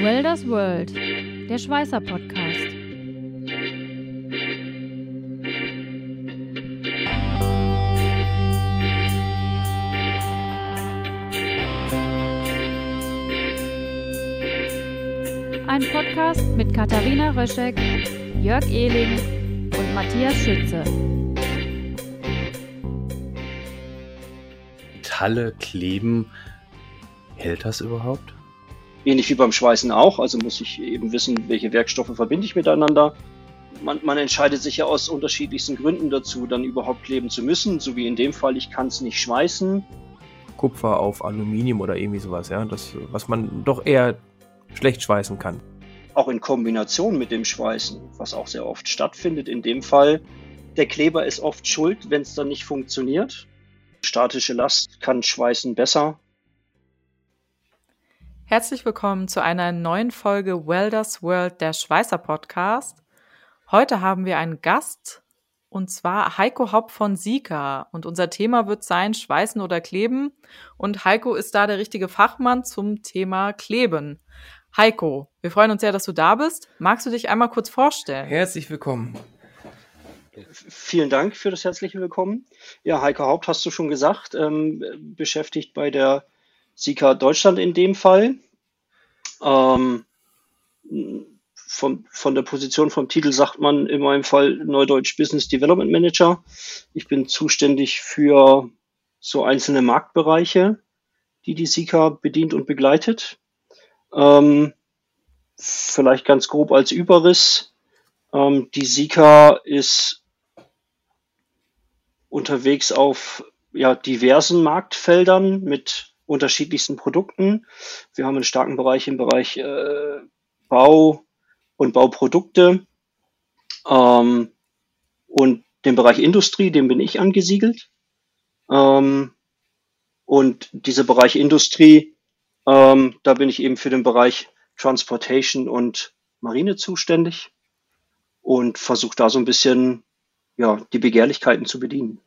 Welders World, der Schweißer Podcast. Ein Podcast mit Katharina Röschek, Jörg Ehling und Matthias Schütze. Metalle kleben. Hält das überhaupt? Ähnlich wie beim Schweißen auch. Also muss ich eben wissen, welche Werkstoffe verbinde ich miteinander. Man, man entscheidet sich ja aus unterschiedlichsten Gründen dazu, dann überhaupt kleben zu müssen. So wie in dem Fall, ich kann es nicht schweißen. Kupfer auf Aluminium oder irgendwie sowas, ja. Das, was man doch eher schlecht schweißen kann. Auch in Kombination mit dem Schweißen, was auch sehr oft stattfindet. In dem Fall, der Kleber ist oft schuld, wenn es dann nicht funktioniert. Statische Last kann Schweißen besser. Herzlich willkommen zu einer neuen Folge Welders World, der Schweißer Podcast. Heute haben wir einen Gast und zwar Heiko Haupt von Sika. Und unser Thema wird sein Schweißen oder Kleben. Und Heiko ist da der richtige Fachmann zum Thema Kleben. Heiko, wir freuen uns sehr, dass du da bist. Magst du dich einmal kurz vorstellen? Herzlich willkommen. Vielen Dank für das herzliche Willkommen. Ja, Heiko Haupt hast du schon gesagt, ähm, beschäftigt bei der Sika Deutschland in dem Fall. Ähm, von, von der Position vom Titel sagt man in meinem Fall Neudeutsch Business Development Manager. Ich bin zuständig für so einzelne Marktbereiche, die die Sika bedient und begleitet. Ähm, vielleicht ganz grob als Überriss. Ähm, die Sika ist unterwegs auf ja, diversen Marktfeldern mit unterschiedlichsten Produkten. Wir haben einen starken Bereich im Bereich äh, Bau und Bauprodukte ähm, und den Bereich Industrie, dem bin ich angesiedelt. Ähm, und dieser Bereich Industrie, ähm, da bin ich eben für den Bereich Transportation und Marine zuständig und versuche da so ein bisschen ja, die Begehrlichkeiten zu bedienen.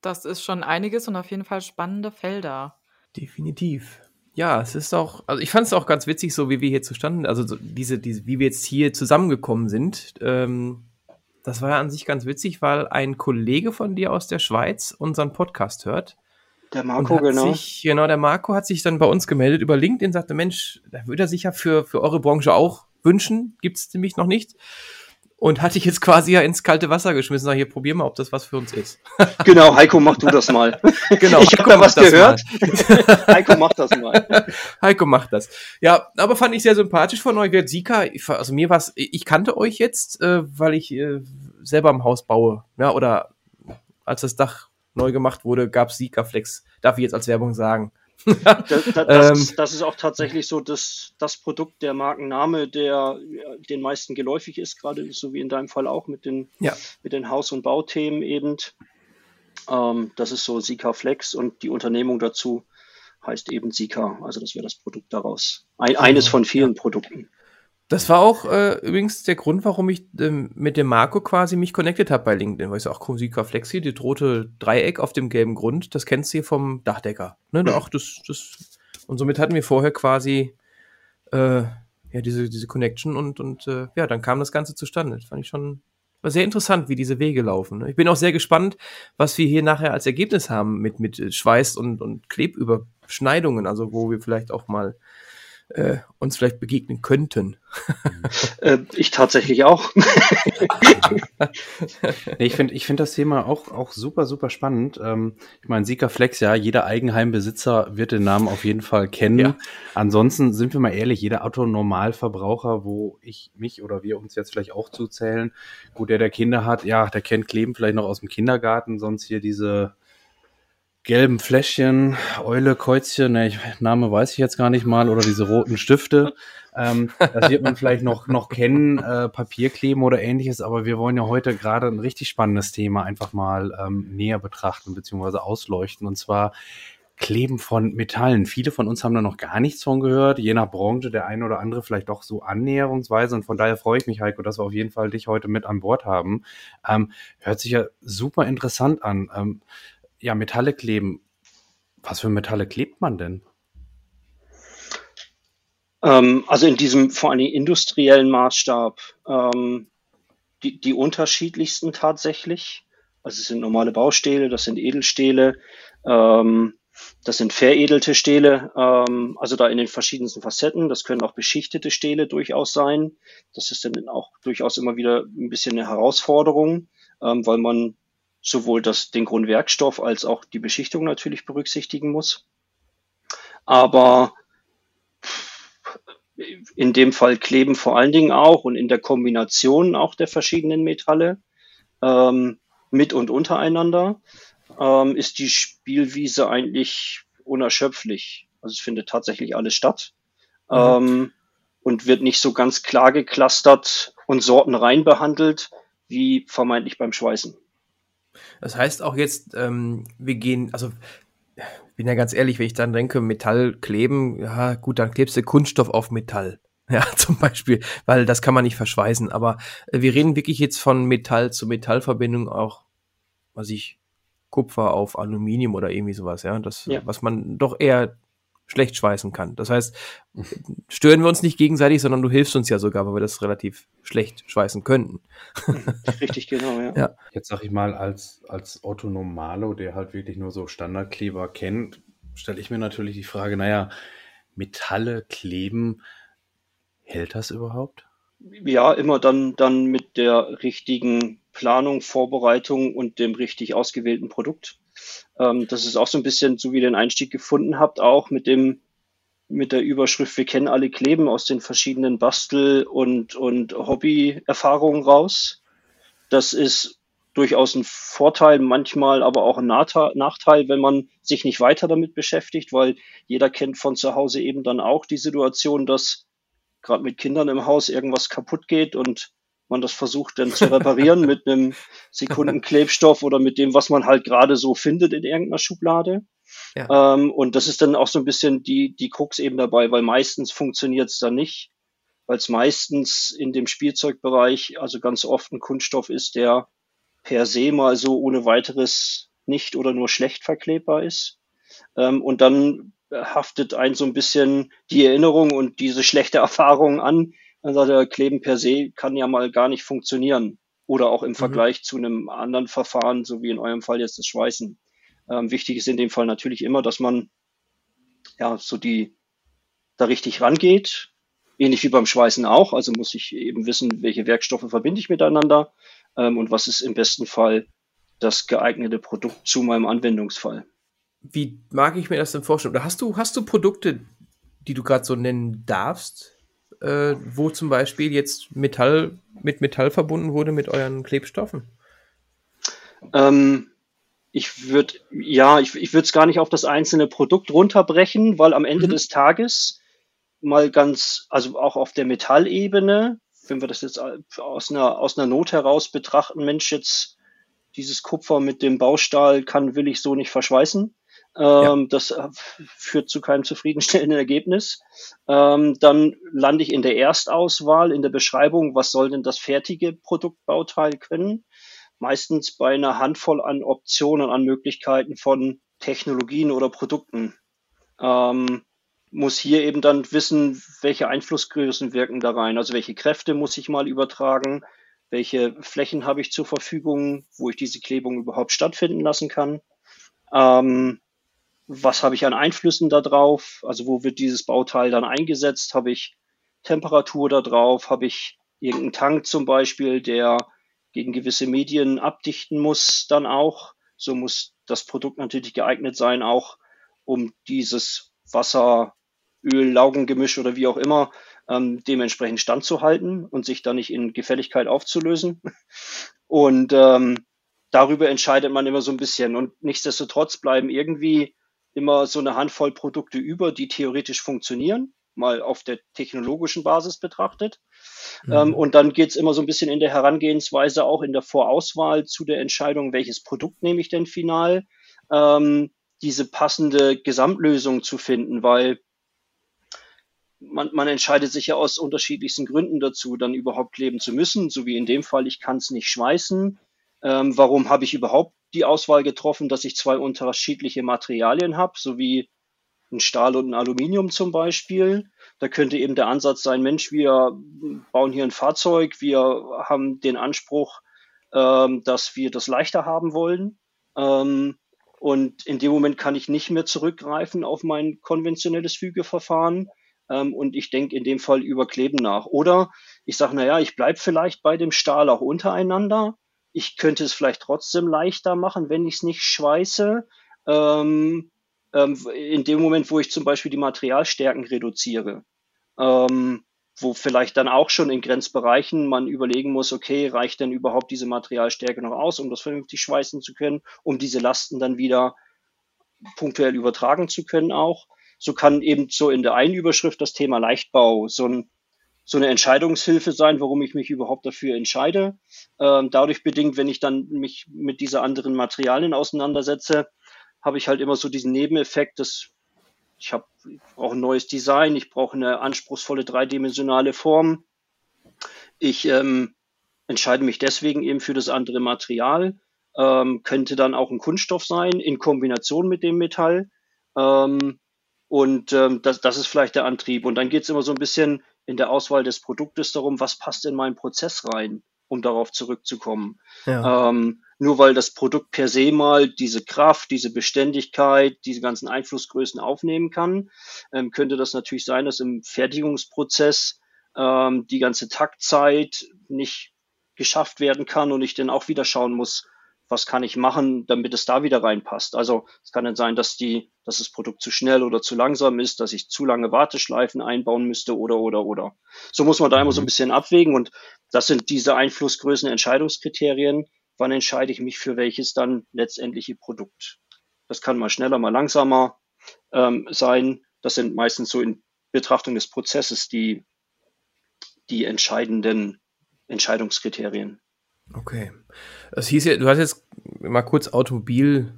Das ist schon einiges und auf jeden Fall spannende Felder. Definitiv. Ja, es ist auch, also ich fand es auch ganz witzig, so wie wir hier zustanden, also so diese, diese, wie wir jetzt hier zusammengekommen sind. Ähm, das war ja an sich ganz witzig, weil ein Kollege von dir aus der Schweiz unseren Podcast hört. Der Marco, genau. Sich, genau, der Marco hat sich dann bei uns gemeldet über LinkedIn, sagte, Mensch, da würde er sich ja für, für eure Branche auch wünschen, gibt es nämlich noch nicht und hatte ich jetzt quasi ja ins kalte Wasser geschmissen. Sag, hier, probier mal, ob das was für uns ist. Genau, Heiko, mach du das mal. Genau, ich habe da was gehört. Heiko, mach das mal. Heiko macht das. Ja, aber fand ich sehr sympathisch von euch. Sika, also mir was, ich kannte euch jetzt, äh, weil ich äh, selber im Haus baue. Ja, oder als das Dach neu gemacht wurde, gab es Sika Flex. Darf ich jetzt als Werbung sagen. Das, das, das, ähm, ist, das, ist, auch tatsächlich so das, das Produkt, der Markenname, der den meisten geläufig ist, gerade so wie in deinem Fall auch mit den, ja. mit den Haus- und Bauthemen eben. Ähm, das ist so Sika Flex und die Unternehmung dazu heißt eben Sika. Also das wäre das Produkt daraus. Ein, eines von vielen Produkten. Das war auch äh, übrigens der Grund, warum ich ähm, mit dem Marco quasi mich connected habe bei LinkedIn, weil ich so, ach komm, Sika Flexi, das rote Dreieck auf dem gelben Grund, das kennst du hier vom Dachdecker. Ne? Mhm. Ach, das, das, und somit hatten wir vorher quasi äh, ja, diese, diese Connection und, und äh, ja, dann kam das Ganze zustande. Das fand ich schon war sehr interessant, wie diese Wege laufen. Ne? Ich bin auch sehr gespannt, was wir hier nachher als Ergebnis haben mit, mit Schweiß und, und Klebüberschneidungen, also wo wir vielleicht auch mal äh, uns vielleicht begegnen könnten. Äh, ich tatsächlich auch. nee, ich finde ich finde das Thema auch, auch super, super spannend. Ähm, ich meine, Sika Flex, ja, jeder Eigenheimbesitzer wird den Namen auf jeden Fall kennen. Ja. Ansonsten sind wir mal ehrlich, jeder Autonormalverbraucher, wo ich mich oder wir uns jetzt vielleicht auch zuzählen, gut, der, der Kinder hat, ja, der kennt Kleben vielleicht noch aus dem Kindergarten, sonst hier diese gelben Fläschchen, Eule, Kreuzchen, ne, ich, Name weiß ich jetzt gar nicht mal, oder diese roten Stifte. Ähm, das wird man vielleicht noch, noch kennen, äh, Papierkleben oder ähnliches, aber wir wollen ja heute gerade ein richtig spannendes Thema einfach mal ähm, näher betrachten bzw. ausleuchten und zwar Kleben von Metallen. Viele von uns haben da noch gar nichts von gehört, je nach Branche, der eine oder andere vielleicht doch so annäherungsweise und von daher freue ich mich, Heiko, dass wir auf jeden Fall dich heute mit an Bord haben. Ähm, hört sich ja super interessant an. Ähm, ja, Metalle kleben. Was für Metalle klebt man denn? Ähm, also in diesem vor allem industriellen Maßstab ähm, die, die unterschiedlichsten tatsächlich. Also es sind normale Baustähle, das sind Edelstähle, ähm, das sind veredelte Stähle, ähm, also da in den verschiedensten Facetten. Das können auch beschichtete Stähle durchaus sein. Das ist dann auch durchaus immer wieder ein bisschen eine Herausforderung, ähm, weil man sowohl das, den Grundwerkstoff als auch die Beschichtung natürlich berücksichtigen muss. Aber in dem Fall kleben vor allen Dingen auch und in der Kombination auch der verschiedenen Metalle ähm, mit und untereinander ähm, ist die Spielwiese eigentlich unerschöpflich. Also es findet tatsächlich alles statt mhm. ähm, und wird nicht so ganz klar geklustert und sortenrein behandelt wie vermeintlich beim Schweißen. Das heißt auch jetzt, ähm, wir gehen, also bin ja ganz ehrlich, wenn ich dann denke, Metall kleben, ja gut, dann klebst du Kunststoff auf Metall. Ja, zum Beispiel, weil das kann man nicht verschweißen. Aber äh, wir reden wirklich jetzt von Metall zu Metallverbindung auch, was ich, Kupfer auf Aluminium oder irgendwie sowas, ja. Das, ja. was man doch eher schlecht schweißen kann. Das heißt, stören wir uns nicht gegenseitig, sondern du hilfst uns ja sogar, weil wir das relativ schlecht schweißen könnten. Richtig, genau, ja. ja. Jetzt sag ich mal, als, als Otto Normalo, der halt wirklich nur so Standardkleber kennt, stelle ich mir natürlich die Frage, naja, Metalle kleben, hält das überhaupt? Ja, immer dann, dann mit der richtigen Planung, Vorbereitung und dem richtig ausgewählten Produkt. Ähm, das ist auch so ein bisschen, so wie ihr den Einstieg gefunden habt, auch mit dem, mit der Überschrift, wir kennen alle Kleben aus den verschiedenen Bastel- und, und Hobby-Erfahrungen raus. Das ist durchaus ein Vorteil, manchmal aber auch ein Nachteil, wenn man sich nicht weiter damit beschäftigt, weil jeder kennt von zu Hause eben dann auch die Situation, dass gerade mit Kindern im Haus irgendwas kaputt geht und man das versucht dann zu reparieren mit einem Sekundenklebstoff oder mit dem, was man halt gerade so findet in irgendeiner Schublade. Ja. Ähm, und das ist dann auch so ein bisschen die, die Krux eben dabei, weil meistens funktioniert es dann nicht, weil es meistens in dem Spielzeugbereich also ganz oft ein Kunststoff ist, der per se mal so ohne weiteres nicht oder nur schlecht verklebbar ist. Ähm, und dann haftet ein so ein bisschen die Erinnerung und diese schlechte Erfahrung an, dann sagt er, Kleben per se kann ja mal gar nicht funktionieren. Oder auch im mhm. Vergleich zu einem anderen Verfahren, so wie in eurem Fall jetzt das Schweißen. Ähm, wichtig ist in dem Fall natürlich immer, dass man ja so die da richtig rangeht. Ähnlich wie beim Schweißen auch. Also muss ich eben wissen, welche Werkstoffe verbinde ich miteinander ähm, und was ist im besten Fall das geeignete Produkt zu meinem Anwendungsfall. Wie mag ich mir das denn vorstellen? Oder hast du, hast du Produkte, die du gerade so nennen darfst? Äh, wo zum Beispiel jetzt Metall mit Metall verbunden wurde mit euren Klebstoffen? Ähm, ich würde, ja, ich, ich würde es gar nicht auf das einzelne Produkt runterbrechen, weil am Ende mhm. des Tages mal ganz, also auch auf der Metallebene, wenn wir das jetzt aus einer, aus einer Not heraus betrachten, Mensch, jetzt dieses Kupfer mit dem Baustahl kann, will ich so nicht verschweißen. Ähm, ja. Das äh, führt zu keinem zufriedenstellenden Ergebnis. Ähm, dann lande ich in der Erstauswahl, in der Beschreibung, was soll denn das fertige Produktbauteil können. Meistens bei einer Handvoll an Optionen, an Möglichkeiten von Technologien oder Produkten. Ähm, muss hier eben dann wissen, welche Einflussgrößen wirken da rein. Also welche Kräfte muss ich mal übertragen, welche Flächen habe ich zur Verfügung, wo ich diese Klebung überhaupt stattfinden lassen kann. Ähm, was habe ich an Einflüssen da drauf? Also wo wird dieses Bauteil dann eingesetzt? Habe ich Temperatur da drauf? Habe ich irgendeinen Tank zum Beispiel, der gegen gewisse Medien abdichten muss dann auch? So muss das Produkt natürlich geeignet sein, auch um dieses Wasser, Öl, Laugengemisch oder wie auch immer ähm, dementsprechend standzuhalten und sich da nicht in Gefälligkeit aufzulösen. Und ähm, darüber entscheidet man immer so ein bisschen. Und nichtsdestotrotz bleiben irgendwie immer so eine Handvoll Produkte über, die theoretisch funktionieren, mal auf der technologischen Basis betrachtet. Mhm. Ähm, und dann geht's immer so ein bisschen in der Herangehensweise auch in der Vorauswahl zu der Entscheidung, welches Produkt nehme ich denn final, ähm, diese passende Gesamtlösung zu finden, weil man, man entscheidet sich ja aus unterschiedlichsten Gründen dazu, dann überhaupt kleben zu müssen, so wie in dem Fall, ich kann es nicht schweißen. Ähm, warum habe ich überhaupt die Auswahl getroffen, dass ich zwei unterschiedliche Materialien habe, sowie ein Stahl und ein Aluminium zum Beispiel. Da könnte eben der Ansatz sein, Mensch, wir bauen hier ein Fahrzeug, wir haben den Anspruch, ähm, dass wir das leichter haben wollen. Ähm, und in dem Moment kann ich nicht mehr zurückgreifen auf mein konventionelles Fügeverfahren. Ähm, und ich denke in dem Fall über Kleben nach. Oder ich sage, naja, ich bleibe vielleicht bei dem Stahl auch untereinander. Ich könnte es vielleicht trotzdem leichter machen, wenn ich es nicht schweiße. Ähm, ähm, in dem Moment, wo ich zum Beispiel die Materialstärken reduziere. Ähm, wo vielleicht dann auch schon in Grenzbereichen man überlegen muss, okay, reicht denn überhaupt diese Materialstärke noch aus, um das vernünftig schweißen zu können, um diese Lasten dann wieder punktuell übertragen zu können auch. So kann eben so in der einen Überschrift das Thema Leichtbau so, ein, so eine Entscheidungshilfe sein, warum ich mich überhaupt dafür entscheide. Ähm, dadurch bedingt, wenn ich dann mich mit dieser anderen Materialien auseinandersetze, habe ich halt immer so diesen Nebeneffekt, dass ich habe, ich brauche ein neues Design, ich brauche eine anspruchsvolle dreidimensionale Form. Ich ähm, entscheide mich deswegen eben für das andere Material. Ähm, könnte dann auch ein Kunststoff sein in Kombination mit dem Metall. Ähm, und ähm, das, das ist vielleicht der Antrieb. Und dann geht es immer so ein bisschen in der Auswahl des Produktes darum, was passt in meinen Prozess rein, um darauf zurückzukommen. Ja. Ähm, nur weil das Produkt per se mal diese Kraft, diese Beständigkeit, diese ganzen Einflussgrößen aufnehmen kann, ähm, könnte das natürlich sein, dass im Fertigungsprozess ähm, die ganze Taktzeit nicht geschafft werden kann und ich dann auch wieder schauen muss, was kann ich machen, damit es da wieder reinpasst. Also es kann dann sein, dass die, dass das Produkt zu schnell oder zu langsam ist, dass ich zu lange Warteschleifen einbauen müsste oder oder oder. So muss man da immer so ein mhm. bisschen abwägen und das sind diese Einflussgrößen, Entscheidungskriterien, wann entscheide ich mich für welches dann letztendliche Produkt. Das kann mal schneller, mal langsamer ähm, sein. Das sind meistens so in Betrachtung des Prozesses die, die entscheidenden Entscheidungskriterien. Okay. Es hieß ja, du hast jetzt mal kurz Automobil,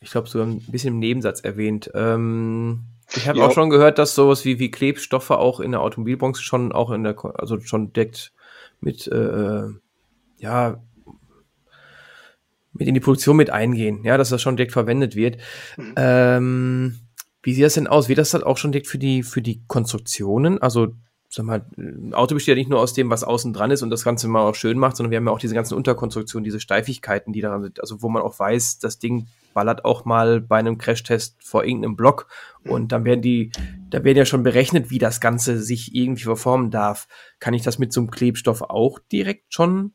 ich glaube, so ein bisschen im Nebensatz erwähnt. Ähm, ich habe ja. auch schon gehört, dass sowas wie, wie Klebstoffe auch in der Automobilbranche schon auch in der, also schon deckt mit, äh, ja, mit in die Produktion mit eingehen, ja, dass das schon direkt verwendet wird. Mhm. Ähm, wie sieht das denn aus? Wird das dann auch schon direkt für die, für die Konstruktionen? Also, sag mal, ein Auto besteht ja nicht nur aus dem, was außen dran ist und das Ganze mal auch schön macht, sondern wir haben ja auch diese ganzen Unterkonstruktionen, diese Steifigkeiten, die daran sind, also wo man auch weiß, das Ding ballert auch mal bei einem Crashtest vor irgendeinem Block und dann werden die, da werden ja schon berechnet, wie das Ganze sich irgendwie verformen darf. Kann ich das mit so einem Klebstoff auch direkt schon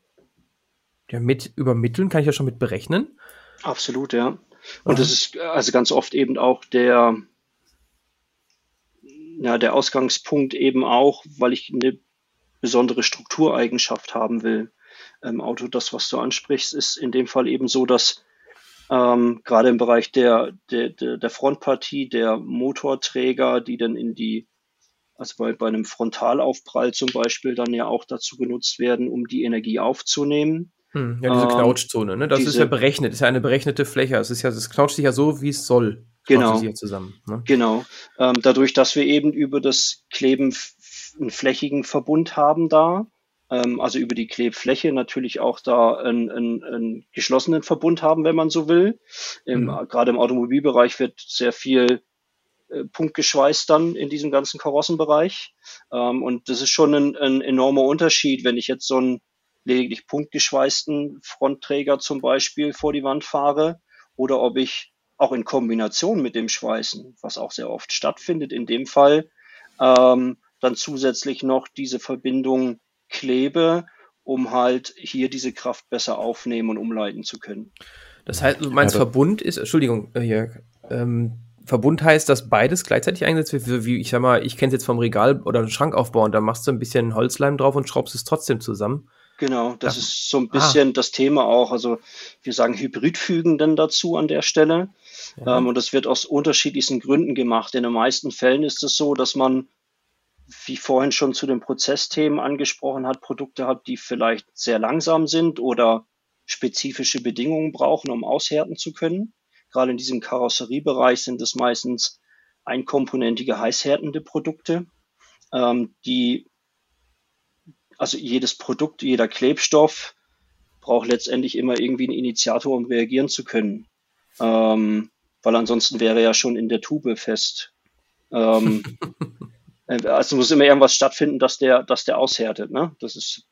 ja, mit übermitteln? Kann ich ja schon mit berechnen? Absolut, ja. Und das ist also ganz oft eben auch der, ja, der Ausgangspunkt eben auch, weil ich eine besondere Struktureigenschaft haben will. Im Auto, das, was du ansprichst, ist in dem Fall eben so, dass ähm, gerade im Bereich der, der, der Frontpartie, der Motorträger, die dann in die, also bei, bei einem Frontalaufprall zum Beispiel dann ja auch dazu genutzt werden, um die Energie aufzunehmen. Hm, ja, diese ähm, Knautschzone, ne? Das diese, ist ja berechnet, ist ja eine berechnete Fläche. Es ist ja, es knautscht sich ja so, wie es soll. Genau. Zusammen, ne? Genau. Ähm, dadurch, dass wir eben über das Kleben einen flächigen Verbund haben da, ähm, also über die Klebfläche natürlich auch da einen, einen, einen geschlossenen Verbund haben, wenn man so will. Im, mhm. Gerade im Automobilbereich wird sehr viel äh, punktgeschweißt dann in diesem ganzen Karossenbereich. Ähm, und das ist schon ein, ein enormer Unterschied, wenn ich jetzt so ein lediglich punktgeschweißten Frontträger zum Beispiel vor die Wand fahre oder ob ich auch in Kombination mit dem Schweißen, was auch sehr oft stattfindet, in dem Fall ähm, dann zusätzlich noch diese Verbindung klebe, um halt hier diese Kraft besser aufnehmen und umleiten zu können. Das heißt, du meinst ja, Verbund ist, Entschuldigung, äh, Jörg, ähm, Verbund heißt, dass beides gleichzeitig eingesetzt wird, wie ich sag mal, ich kenne es jetzt vom Regal oder einen Schrankaufbau und da machst du ein bisschen Holzleim drauf und schraubst es trotzdem zusammen. Genau, das ja. ist so ein bisschen ah. das Thema auch. Also wir sagen Hybridfügen dann dazu an der Stelle. Ja. Ähm, und das wird aus unterschiedlichsten Gründen gemacht. In den meisten Fällen ist es so, dass man, wie vorhin schon zu den Prozessthemen angesprochen hat, Produkte hat, die vielleicht sehr langsam sind oder spezifische Bedingungen brauchen, um aushärten zu können. Gerade in diesem Karosseriebereich sind es meistens einkomponentige, heißhärtende Produkte, ähm, die also jedes Produkt, jeder Klebstoff braucht letztendlich immer irgendwie einen Initiator, um reagieren zu können. Ähm, weil ansonsten wäre er ja schon in der Tube fest Ähm, äh, also muss immer irgendwas stattfinden, dass der, dass der aushärtet. Ne? Das ist,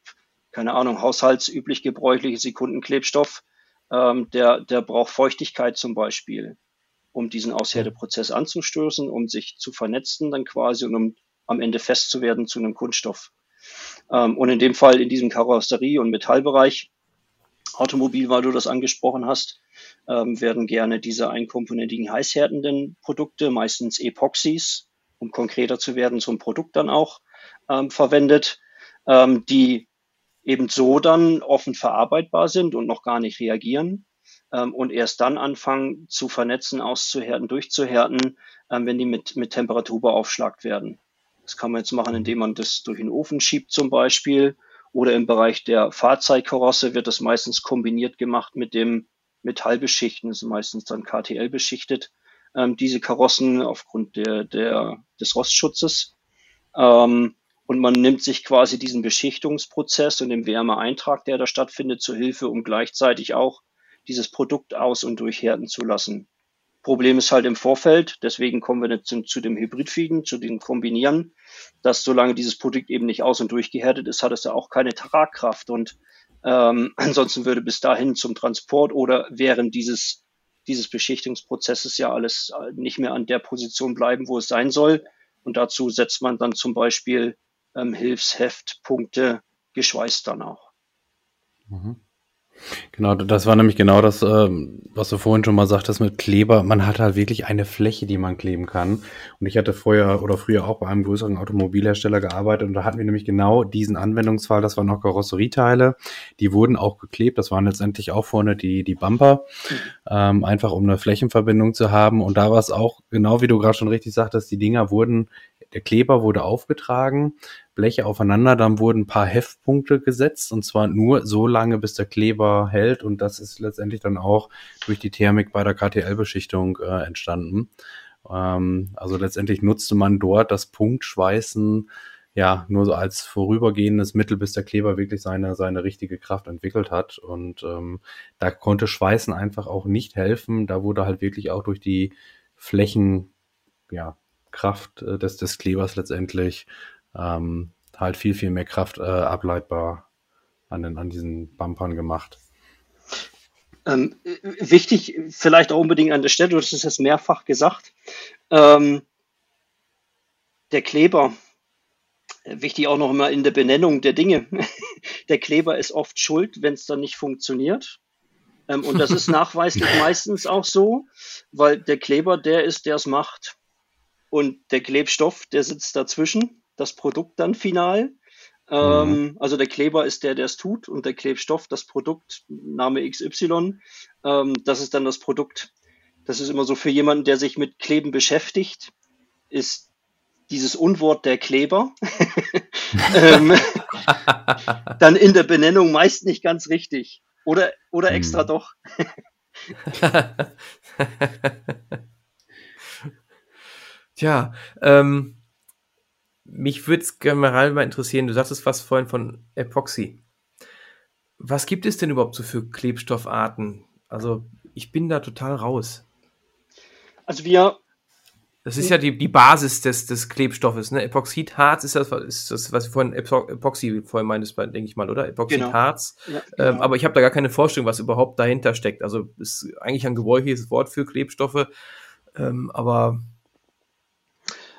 keine Ahnung, haushaltsüblich gebräuchliche Sekundenklebstoff. Ähm, der, der braucht Feuchtigkeit zum Beispiel, um diesen Aushärteprozess anzustoßen, um sich zu vernetzen dann quasi und um am Ende fest zu werden zu einem Kunststoff. Ähm, und in dem Fall in diesem Karosserie- und Metallbereich, Automobil, weil du das angesprochen hast, ähm, werden gerne diese einkomponentigen heißhärtenden Produkte, meistens Epoxys, um konkreter zu werden, zum Produkt dann auch ähm, verwendet, ähm, die eben so dann offen verarbeitbar sind und noch gar nicht reagieren ähm, und erst dann anfangen zu vernetzen, auszuhärten, durchzuhärten, ähm, wenn die mit, mit Temperatur beaufschlagt werden. Das kann man jetzt machen, indem man das durch den Ofen schiebt zum Beispiel. Oder im Bereich der Fahrzeugkarosse wird das meistens kombiniert gemacht mit dem Metallbeschichten. Das ist meistens dann KTL beschichtet. Ähm, diese Karossen aufgrund der, der, des Rostschutzes. Ähm, und man nimmt sich quasi diesen Beschichtungsprozess und den Wärmeeintrag, der da stattfindet, zur Hilfe, um gleichzeitig auch dieses Produkt aus- und durchhärten zu lassen. Problem ist halt im Vorfeld, deswegen kommen wir jetzt zu, dem Hybridfeeden, zu dem Kombinieren, dass solange dieses Produkt eben nicht aus- und durchgehärtet ist, hat es ja auch keine Tragkraft und ähm, ansonsten würde bis dahin zum Transport oder während dieses, dieses Beschichtungsprozesses ja alles nicht mehr an der Position bleiben, wo es sein soll. Und dazu setzt man dann zum Beispiel ähm, Hilfsheftpunkte geschweißt dann auch. Mhm. Genau, das war nämlich genau das, ähm, was du vorhin schon mal sagtest mit Kleber. Man hat halt wirklich eine Fläche, die man kleben kann. Und ich hatte vorher oder früher auch bei einem größeren Automobilhersteller gearbeitet und da hatten wir nämlich genau diesen Anwendungsfall. Das waren noch Karosserieteile. Die wurden auch geklebt. Das waren letztendlich auch vorne die, die Bumper. Ähm, einfach um eine Flächenverbindung zu haben. Und da war es auch, genau wie du gerade schon richtig sagtest, die Dinger wurden der Kleber wurde aufgetragen, Bleche aufeinander, dann wurden ein paar Heftpunkte gesetzt und zwar nur so lange, bis der Kleber hält und das ist letztendlich dann auch durch die Thermik bei der KTL-Beschichtung äh, entstanden. Ähm, also letztendlich nutzte man dort das Punktschweißen ja nur so als vorübergehendes Mittel, bis der Kleber wirklich seine seine richtige Kraft entwickelt hat und ähm, da konnte Schweißen einfach auch nicht helfen. Da wurde halt wirklich auch durch die Flächen ja Kraft äh, des, des Klebers letztendlich ähm, halt viel, viel mehr Kraft äh, ableitbar an, den, an diesen Bumpern gemacht. Ähm, wichtig, vielleicht auch unbedingt an der Stelle, du hast es jetzt mehrfach gesagt, ähm, der Kleber, wichtig auch noch immer in der Benennung der Dinge, der Kleber ist oft schuld, wenn es dann nicht funktioniert. Ähm, und das ist nachweislich meistens auch so, weil der Kleber der ist, der es macht. Und der Klebstoff, der sitzt dazwischen, das Produkt dann final. Ähm, mhm. Also der Kleber ist der, der es tut und der Klebstoff, das Produkt, Name XY, ähm, das ist dann das Produkt. Das ist immer so für jemanden, der sich mit Kleben beschäftigt, ist dieses Unwort der Kleber ähm, dann in der Benennung meist nicht ganz richtig. Oder, oder extra mhm. doch. Tja, ähm, mich würde es generell mal interessieren, du sagtest was vorhin von Epoxy. Was gibt es denn überhaupt so für Klebstoffarten? Also ich bin da total raus. Also wir. Das ist ja die, die Basis des, des Klebstoffes. Ne? Epoxidharz ist das, ist das, was vorhin Epoxy vorhin meintest, denke ich mal, oder? Epoxidharz. Genau. Ja, ähm, genau. Ähm, aber ich habe da gar keine Vorstellung, was überhaupt dahinter steckt. Also ist eigentlich ein gebräuchliches Wort für Klebstoffe. Ähm, aber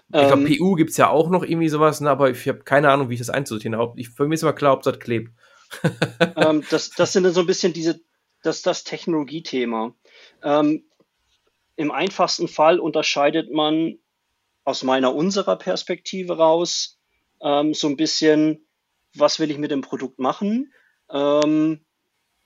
ich glaube, ähm, PU gibt es ja auch noch irgendwie sowas, ne, aber ich habe keine Ahnung, wie ich das einzusortieren habe. Ich, für mich ist immer klar, ob das klebt. ähm, das, das sind dann so ein bisschen diese, das, das Technologiethema. Ähm, Im einfachsten Fall unterscheidet man aus meiner, unserer Perspektive raus ähm, so ein bisschen, was will ich mit dem Produkt machen? Ähm,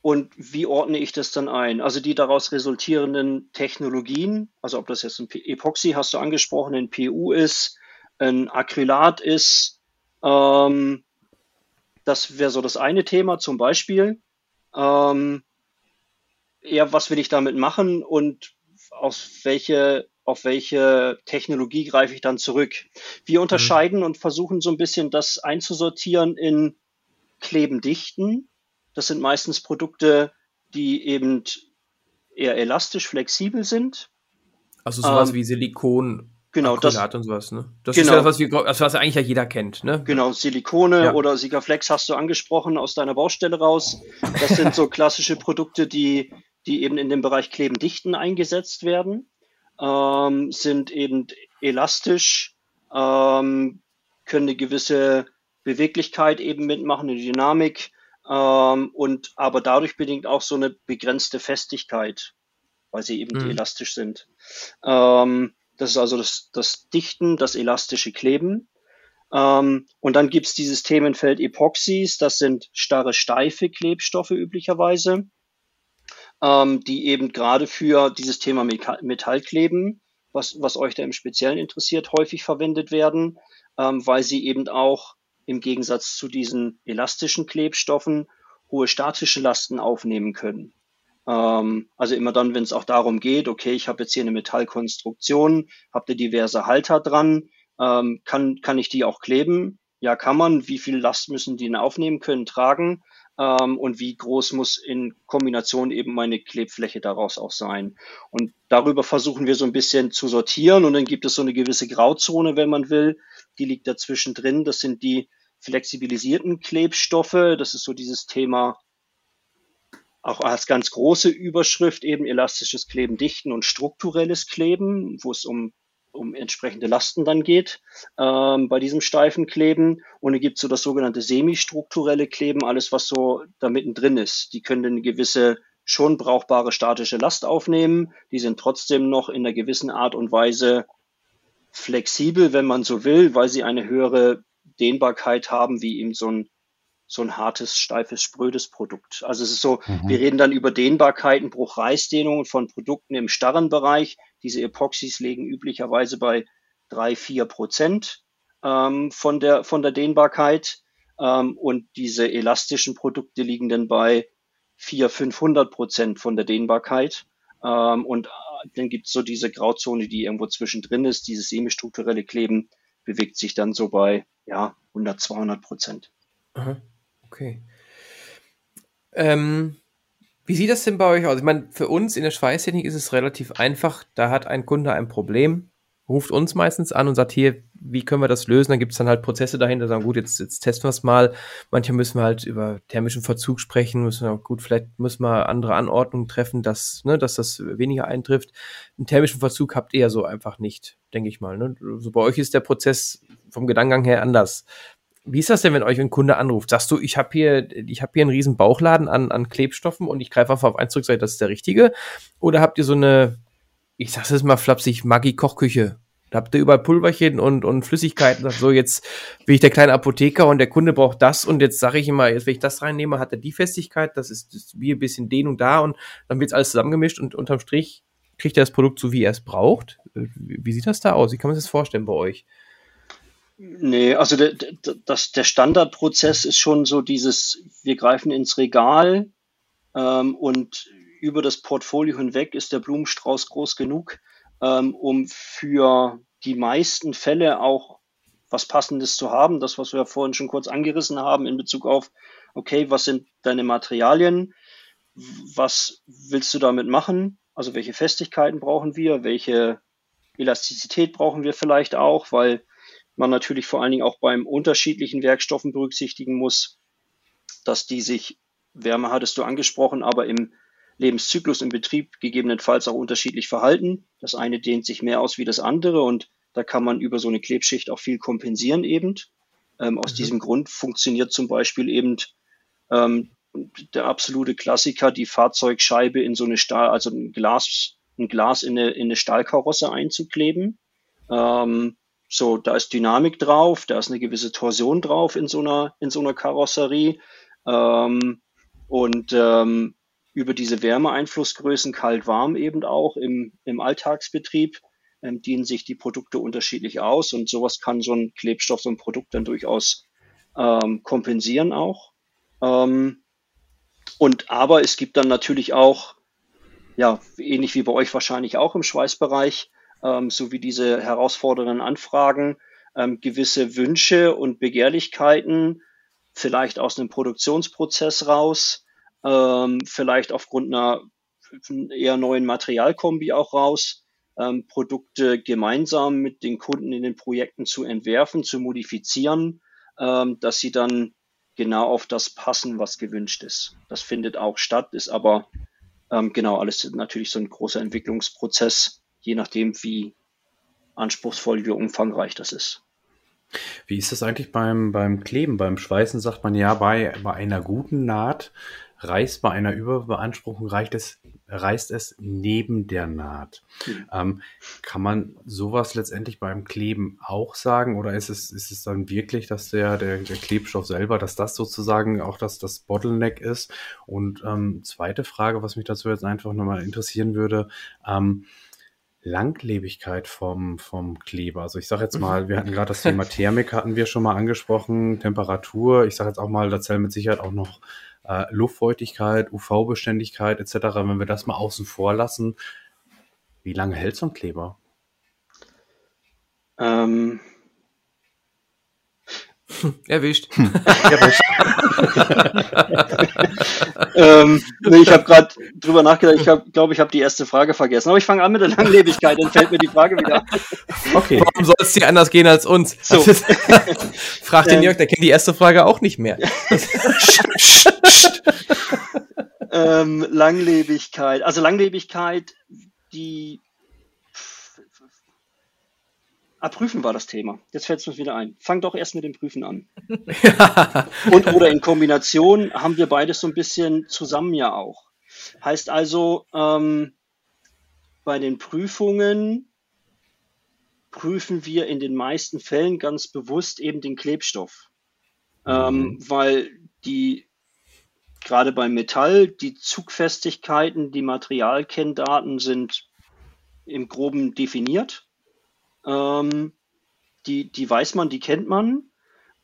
und wie ordne ich das dann ein? Also die daraus resultierenden Technologien, also ob das jetzt ein Epoxy, hast du angesprochen, ein PU ist, ein Acrylat ist, ähm, das wäre so das eine Thema zum Beispiel. Ähm, ja, was will ich damit machen und auf welche, auf welche Technologie greife ich dann zurück? Wir mhm. unterscheiden mhm. und versuchen so ein bisschen das einzusortieren in Klebendichten, das sind meistens Produkte, die eben eher elastisch, flexibel sind. Also sowas ähm, wie Silikon Genau, Acrylat das und sowas, ne? Das genau. ist ja das, was, wir, das, was eigentlich ja jeder kennt, ne? Genau, Silikone ja. oder Sikaflex hast du angesprochen aus deiner Baustelle raus. Das sind so klassische Produkte, die, die eben in dem Bereich Klebendichten eingesetzt werden, ähm, sind eben elastisch, ähm, können eine gewisse Beweglichkeit eben mitmachen, eine Dynamik ähm, und aber dadurch bedingt auch so eine begrenzte Festigkeit, weil sie eben mhm. elastisch sind. Ähm, das ist also das, das Dichten, das elastische Kleben. Ähm, und dann gibt's dieses Themenfeld Epoxys, das sind starre, steife Klebstoffe üblicherweise, ähm, die eben gerade für dieses Thema Metallkleben, was, was euch da im Speziellen interessiert, häufig verwendet werden, ähm, weil sie eben auch im Gegensatz zu diesen elastischen Klebstoffen hohe statische Lasten aufnehmen können. Ähm, also immer dann, wenn es auch darum geht, okay, ich habe jetzt hier eine Metallkonstruktion, habt ihr diverse Halter dran, ähm, kann, kann ich die auch kleben? Ja, kann man. Wie viel Last müssen die denn aufnehmen können, tragen? Ähm, und wie groß muss in Kombination eben meine Klebfläche daraus auch sein? Und darüber versuchen wir so ein bisschen zu sortieren. Und dann gibt es so eine gewisse Grauzone, wenn man will. Die liegt dazwischen drin. Das sind die flexibilisierten Klebstoffe. Das ist so dieses Thema auch als ganz große Überschrift eben elastisches Kleben, Dichten und strukturelles Kleben, wo es um, um entsprechende Lasten dann geht ähm, bei diesem steifen Kleben. Und es gibt so das sogenannte semistrukturelle Kleben, alles was so da mittendrin ist. Die können eine gewisse schon brauchbare statische Last aufnehmen. Die sind trotzdem noch in einer gewissen Art und Weise flexibel, wenn man so will, weil sie eine höhere Dehnbarkeit haben, wie eben so ein so ein hartes, steifes, sprödes Produkt. Also es ist so, mhm. wir reden dann über Dehnbarkeiten, Bruchreißdehnungen von Produkten im starren Bereich. Diese Epoxys liegen üblicherweise bei drei, vier Prozent ähm, von, der, von der Dehnbarkeit. Ähm, und diese elastischen Produkte liegen dann bei vier, 500 Prozent von der Dehnbarkeit. Ähm, und äh, dann gibt es so diese Grauzone, die irgendwo zwischendrin ist. Dieses semistrukturelle Kleben bewegt sich dann so bei ja, 100, 200 Prozent. Aha. Okay. Ähm, wie sieht das denn bei euch aus? Ich meine, für uns in der Schweißtechnik ist es relativ einfach. Da hat ein Kunde ein Problem, ruft uns meistens an und sagt, hier, wie können wir das lösen? Dann gibt es dann halt Prozesse dahinter, sagen, gut, jetzt, jetzt testen wir es mal. Manchmal müssen wir halt über thermischen Verzug sprechen, müssen wir, gut, vielleicht müssen wir andere Anordnungen treffen, dass, ne, dass das weniger eintrifft. Einen thermischen Verzug habt ihr ja so einfach nicht, denke ich mal. Ne? So bei euch ist der Prozess vom Gedankengang her anders. Wie ist das denn, wenn euch ein Kunde anruft? Sagst du, ich habe hier, ich habe hier einen riesen Bauchladen an, an Klebstoffen und ich greife einfach auf eins zurück, sage, das ist der richtige? Oder habt ihr so eine, ich sag's jetzt mal flapsig, Maggi-Kochküche? Da habt ihr überall Pulverchen und, und Flüssigkeiten. So, jetzt bin ich der kleine Apotheker und der Kunde braucht das und jetzt sage ich immer, jetzt wenn ich das reinnehme, hat er die Festigkeit, das ist, das ist wie ein bisschen Dehnung da und dann wird's alles zusammengemischt und unterm Strich kriegt er das Produkt so, wie er es braucht. Wie, wie sieht das da aus? Wie kann man sich das vorstellen bei euch? Nee, also der, das, der Standardprozess ist schon so dieses, wir greifen ins Regal ähm, und über das Portfolio hinweg ist der Blumenstrauß groß genug, ähm, um für die meisten Fälle auch was Passendes zu haben. Das, was wir vorhin schon kurz angerissen haben in Bezug auf, okay, was sind deine Materialien? Was willst du damit machen? Also welche Festigkeiten brauchen wir? Welche Elastizität brauchen wir vielleicht auch? Weil man natürlich vor allen Dingen auch beim unterschiedlichen Werkstoffen berücksichtigen muss, dass die sich, Wärme hattest du angesprochen, aber im Lebenszyklus im Betrieb gegebenenfalls auch unterschiedlich verhalten. Das eine dehnt sich mehr aus wie das andere und da kann man über so eine Klebschicht auch viel kompensieren eben. Ähm, aus mhm. diesem Grund funktioniert zum Beispiel eben ähm, der absolute Klassiker, die Fahrzeugscheibe in so eine Stahl, also ein Glas, ein Glas in eine, in eine Stahlkarosse einzukleben. Ähm, so, da ist Dynamik drauf, da ist eine gewisse Torsion drauf in so einer, in so einer Karosserie. Ähm, und ähm, über diese Wärmeeinflussgrößen kalt-warm eben auch im, im Alltagsbetrieb ähm, dienen sich die Produkte unterschiedlich aus und sowas kann so ein Klebstoff, so ein Produkt dann durchaus ähm, kompensieren auch. Ähm, und aber es gibt dann natürlich auch, ja, ähnlich wie bei euch wahrscheinlich auch im Schweißbereich, ähm, sowie diese herausfordernden Anfragen ähm, gewisse Wünsche und Begehrlichkeiten, vielleicht aus einem Produktionsprozess raus, ähm, vielleicht aufgrund einer eher neuen Materialkombi auch raus, ähm, Produkte gemeinsam mit den Kunden in den Projekten zu entwerfen, zu modifizieren, ähm, dass sie dann genau auf das passen, was gewünscht ist. Das findet auch statt, ist aber ähm, genau alles natürlich so ein großer Entwicklungsprozess, je nachdem, wie anspruchsvoll, wie umfangreich das ist. Wie ist das eigentlich beim, beim Kleben? Beim Schweißen sagt man ja, bei, bei einer guten Naht reißt bei einer Überbeanspruchung reicht es, reißt es neben der Naht. Mhm. Ähm, kann man sowas letztendlich beim Kleben auch sagen oder ist es, ist es dann wirklich, dass der, der, der Klebstoff selber, dass das sozusagen auch das, das Bottleneck ist? Und ähm, zweite Frage, was mich dazu jetzt einfach nochmal interessieren würde, ähm, Langlebigkeit vom, vom Kleber. Also ich sage jetzt mal, wir hatten gerade das Thema Thermik, hatten wir schon mal angesprochen, Temperatur. Ich sage jetzt auch mal, da zählen mit Sicherheit auch noch äh, Luftfeuchtigkeit, UV-Beständigkeit etc. Wenn wir das mal außen vor lassen, wie lange hält so ein Kleber? Ähm, Erwischt. Erwischt. ähm, nee, ich habe gerade drüber nachgedacht. Ich glaube, glaub, ich habe die erste Frage vergessen. Aber ich fange an mit der Langlebigkeit, dann fällt mir die Frage wieder. Okay. Warum soll es dir anders gehen als uns? So. Frag den ähm, Jörg, der kennt die erste Frage auch nicht mehr. ähm, Langlebigkeit. Also Langlebigkeit, die Ah, Prüfen war das Thema. Jetzt fällt es mir wieder ein. Fang doch erst mit dem Prüfen an. Und oder in Kombination haben wir beides so ein bisschen zusammen ja auch. Heißt also, ähm, bei den Prüfungen prüfen wir in den meisten Fällen ganz bewusst eben den Klebstoff. Ähm, mhm. Ähm, weil die, gerade beim Metall, die Zugfestigkeiten, die Materialkenndaten sind im Groben definiert. Ähm, die, die weiß man, die kennt man.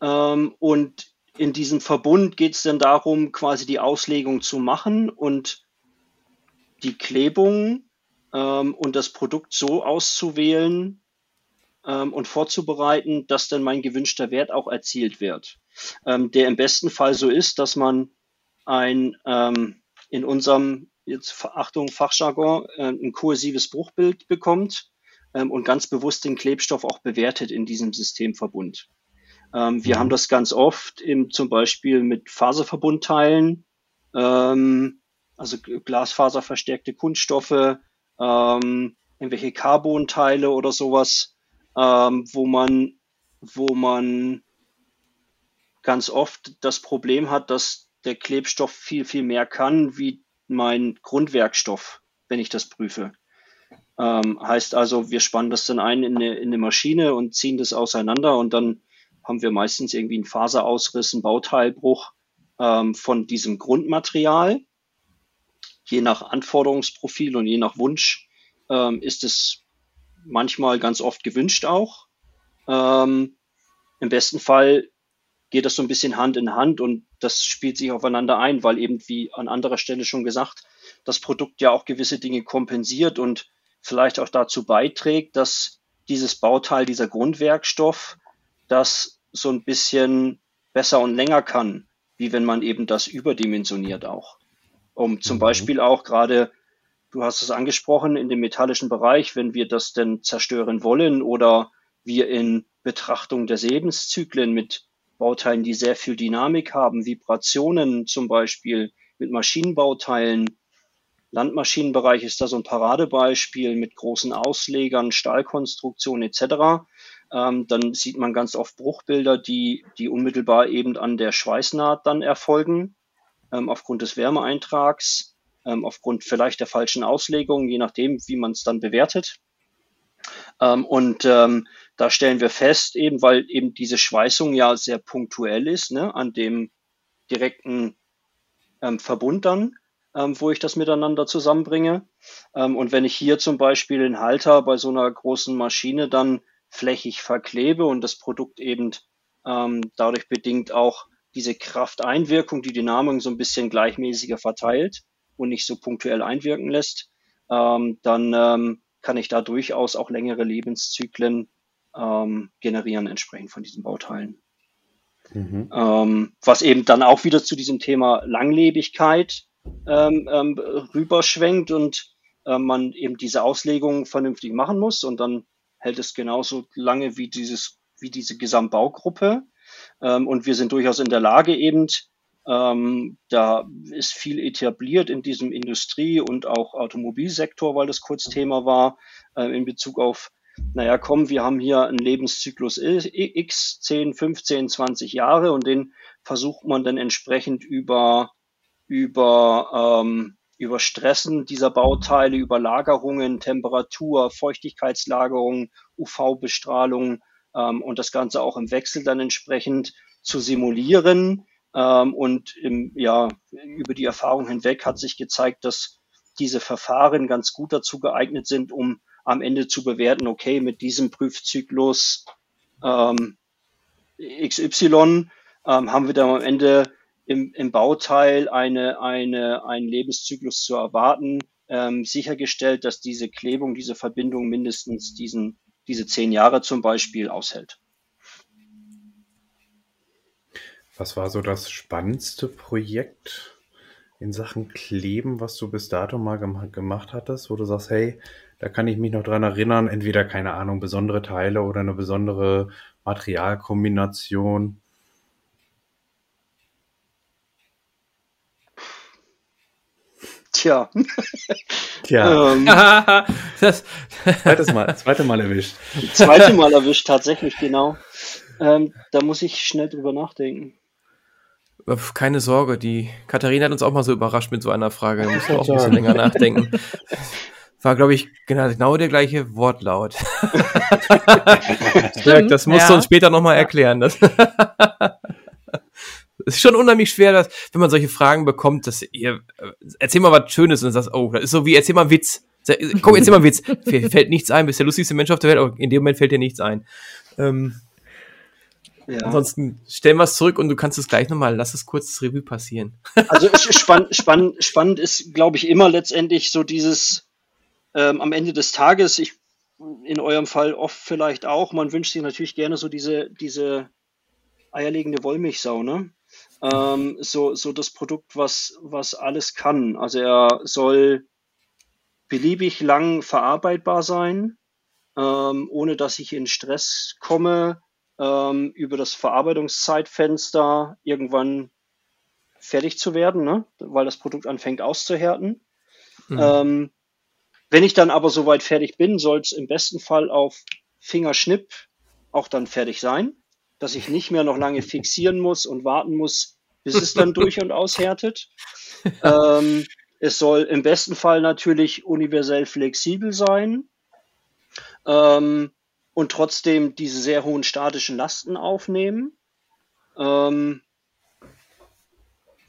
Ähm, und in diesem Verbund geht es dann darum, quasi die Auslegung zu machen und die Klebung ähm, und das Produkt so auszuwählen ähm, und vorzubereiten, dass dann mein gewünschter Wert auch erzielt wird. Ähm, der im besten Fall so ist, dass man ein ähm, in unserem jetzt Achtung Fachjargon äh, ein kohäsives Bruchbild bekommt und ganz bewusst den Klebstoff auch bewertet in diesem Systemverbund. Ähm, wir mhm. haben das ganz oft im, zum Beispiel mit Faserverbundteilen, ähm, also glasfaserverstärkte Kunststoffe, ähm, irgendwelche Carbonteile oder sowas, ähm, wo man, wo man ganz oft das Problem hat, dass der Klebstoff viel, viel mehr kann wie mein Grundwerkstoff, wenn ich das prüfe. Ähm, heißt also, wir spannen das dann ein in eine, in eine Maschine und ziehen das auseinander und dann haben wir meistens irgendwie einen Faserausriss, einen Bauteilbruch ähm, von diesem Grundmaterial. Je nach Anforderungsprofil und je nach Wunsch ähm, ist es manchmal ganz oft gewünscht auch. Ähm, Im besten Fall geht das so ein bisschen Hand in Hand und das spielt sich aufeinander ein, weil eben wie an anderer Stelle schon gesagt, das Produkt ja auch gewisse Dinge kompensiert und vielleicht auch dazu beiträgt, dass dieses Bauteil, dieser Grundwerkstoff, das so ein bisschen besser und länger kann, wie wenn man eben das überdimensioniert auch. Um zum mhm. Beispiel auch gerade, du hast es angesprochen, in dem metallischen Bereich, wenn wir das denn zerstören wollen oder wir in Betrachtung des Lebenszyklen mit Bauteilen, die sehr viel Dynamik haben, Vibrationen zum Beispiel mit Maschinenbauteilen, Landmaschinenbereich ist da so ein Paradebeispiel mit großen Auslegern, Stahlkonstruktionen etc. Ähm, dann sieht man ganz oft Bruchbilder, die, die unmittelbar eben an der Schweißnaht dann erfolgen, ähm, aufgrund des Wärmeeintrags, ähm, aufgrund vielleicht der falschen Auslegung, je nachdem, wie man es dann bewertet. Ähm, und ähm, da stellen wir fest, eben weil eben diese Schweißung ja sehr punktuell ist, ne, an dem direkten ähm, Verbund dann, ähm, wo ich das miteinander zusammenbringe. Ähm, und wenn ich hier zum Beispiel den Halter bei so einer großen Maschine dann flächig verklebe und das Produkt eben ähm, dadurch bedingt auch diese Krafteinwirkung, die Dynamik so ein bisschen gleichmäßiger verteilt und nicht so punktuell einwirken lässt, ähm, dann ähm, kann ich da durchaus auch längere Lebenszyklen ähm, generieren entsprechend von diesen Bauteilen. Mhm. Was eben dann auch wieder zu diesem Thema Langlebigkeit ähm, ähm, rüberschwenkt und äh, man eben diese Auslegung vernünftig machen muss und dann hält es genauso lange wie dieses, wie diese Gesamtbaugruppe. Ähm, und wir sind durchaus in der Lage eben, ähm, da ist viel etabliert in diesem Industrie- und auch Automobilsektor, weil das kurz Thema war, äh, in Bezug auf, naja, komm, wir haben hier einen Lebenszyklus X, 10, 15, 20 Jahre und den versucht man dann entsprechend über, über, ähm, über Stressen dieser Bauteile, über Lagerungen, Temperatur, Feuchtigkeitslagerung, UV-Bestrahlung ähm, und das Ganze auch im Wechsel dann entsprechend zu simulieren. Ähm, und im, ja, über die Erfahrung hinweg hat sich gezeigt, dass diese Verfahren ganz gut dazu geeignet sind, um am Ende zu bewerten, okay, mit diesem Prüfzyklus ähm, XY ähm, haben wir dann am Ende im, im Bauteil eine, eine, einen Lebenszyklus zu erwarten, ähm, sichergestellt, dass diese Klebung, diese Verbindung mindestens diesen, diese zehn Jahre zum Beispiel aushält. Was war so das spannendste Projekt in Sachen Kleben, was du bis dato mal gem gemacht hattest, wo du sagst, hey, da kann ich mich noch dran erinnern, entweder, keine Ahnung, besondere Teile oder eine besondere Materialkombination? Tja. Tja. ähm, das zweites Mal, zweite Mal erwischt. Zweite Mal erwischt, tatsächlich, genau. Ähm, da muss ich schnell drüber nachdenken. Keine Sorge, die Katharina hat uns auch mal so überrascht mit so einer Frage. Da mussten wir auch ein bisschen länger nachdenken. War, glaube ich, genau, genau der gleiche Wortlaut. Stimmt, das musst ja. du uns später nochmal erklären. Das ist schon unheimlich schwer, dass, wenn man solche Fragen bekommt, dass ihr, äh, erzähl mal was Schönes und sagst, oh, das ist so wie, erzähl mal einen Witz. Komm, erzähl mal einen Witz. Fällt nichts ein, bist der lustigste Mensch auf der Welt, aber in dem Moment fällt dir nichts ein. Ähm, ja. Ansonsten stellen wir es zurück und du kannst es gleich nochmal, lass es kurz das Revue passieren. Also spann, spann, spannend ist, glaube ich, immer letztendlich so dieses ähm, am Ende des Tages, ich in eurem Fall oft vielleicht auch, man wünscht sich natürlich gerne so diese, diese eierlegende Wollmilchsau, ne? Ähm, so, so das Produkt, was, was alles kann. Also er soll beliebig lang verarbeitbar sein, ähm, ohne dass ich in Stress komme ähm, über das Verarbeitungszeitfenster irgendwann fertig zu werden, ne? weil das Produkt anfängt auszuhärten. Mhm. Ähm, wenn ich dann aber soweit fertig bin, soll es im besten Fall auf Fingerschnipp auch dann fertig sein, dass ich nicht mehr noch lange fixieren muss und warten muss, bis es dann durch und aushärtet. Ähm, es soll im besten Fall natürlich universell flexibel sein. Ähm, und trotzdem diese sehr hohen statischen Lasten aufnehmen. Ähm,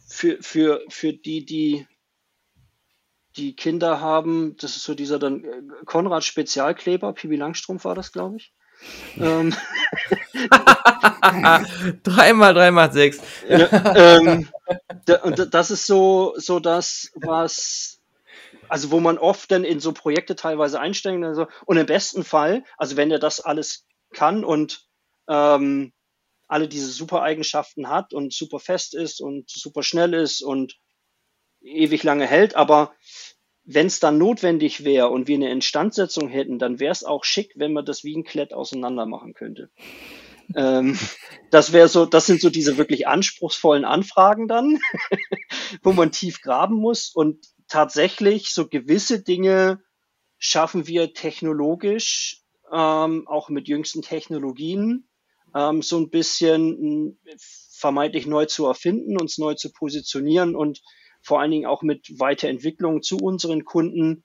für, für, für die, die die Kinder haben, das ist so dieser dann äh, Konrad Spezialkleber, Pibi Langstrumpf war das, glaube ich. Ähm. dreimal, dreimal sechs. Ja, ähm, und das ist so, so das, was also wo man oft dann in so Projekte teilweise einsteigen also, und im besten Fall, also wenn er das alles kann und ähm, alle diese super Eigenschaften hat und super fest ist und super schnell ist und ewig lange hält, aber wenn es dann notwendig wäre und wir eine Instandsetzung hätten, dann wäre es auch schick, wenn man das wie ein Klett auseinander machen könnte. ähm, das wäre so, das sind so diese wirklich anspruchsvollen Anfragen dann, wo man tief graben muss und tatsächlich so gewisse Dinge schaffen wir technologisch, ähm, auch mit jüngsten Technologien, ähm, so ein bisschen vermeintlich neu zu erfinden, uns neu zu positionieren und vor allen Dingen auch mit Weiterentwicklung zu unseren Kunden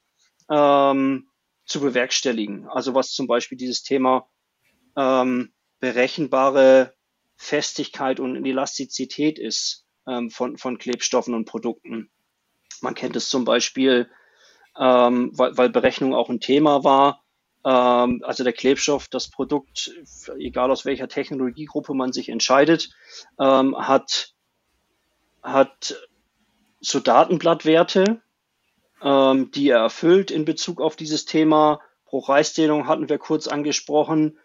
ähm, zu bewerkstelligen. Also was zum Beispiel dieses Thema ähm, berechenbare Festigkeit und Elastizität ist ähm, von, von Klebstoffen und Produkten. Man kennt es zum Beispiel, ähm, weil, weil Berechnung auch ein Thema war. Ähm, also der Klebstoff, das Produkt, egal aus welcher Technologiegruppe man sich entscheidet, ähm, hat, hat so Datenblattwerte, ähm, die er erfüllt in Bezug auf dieses Thema. Pro Reißdehnung hatten wir kurz angesprochen.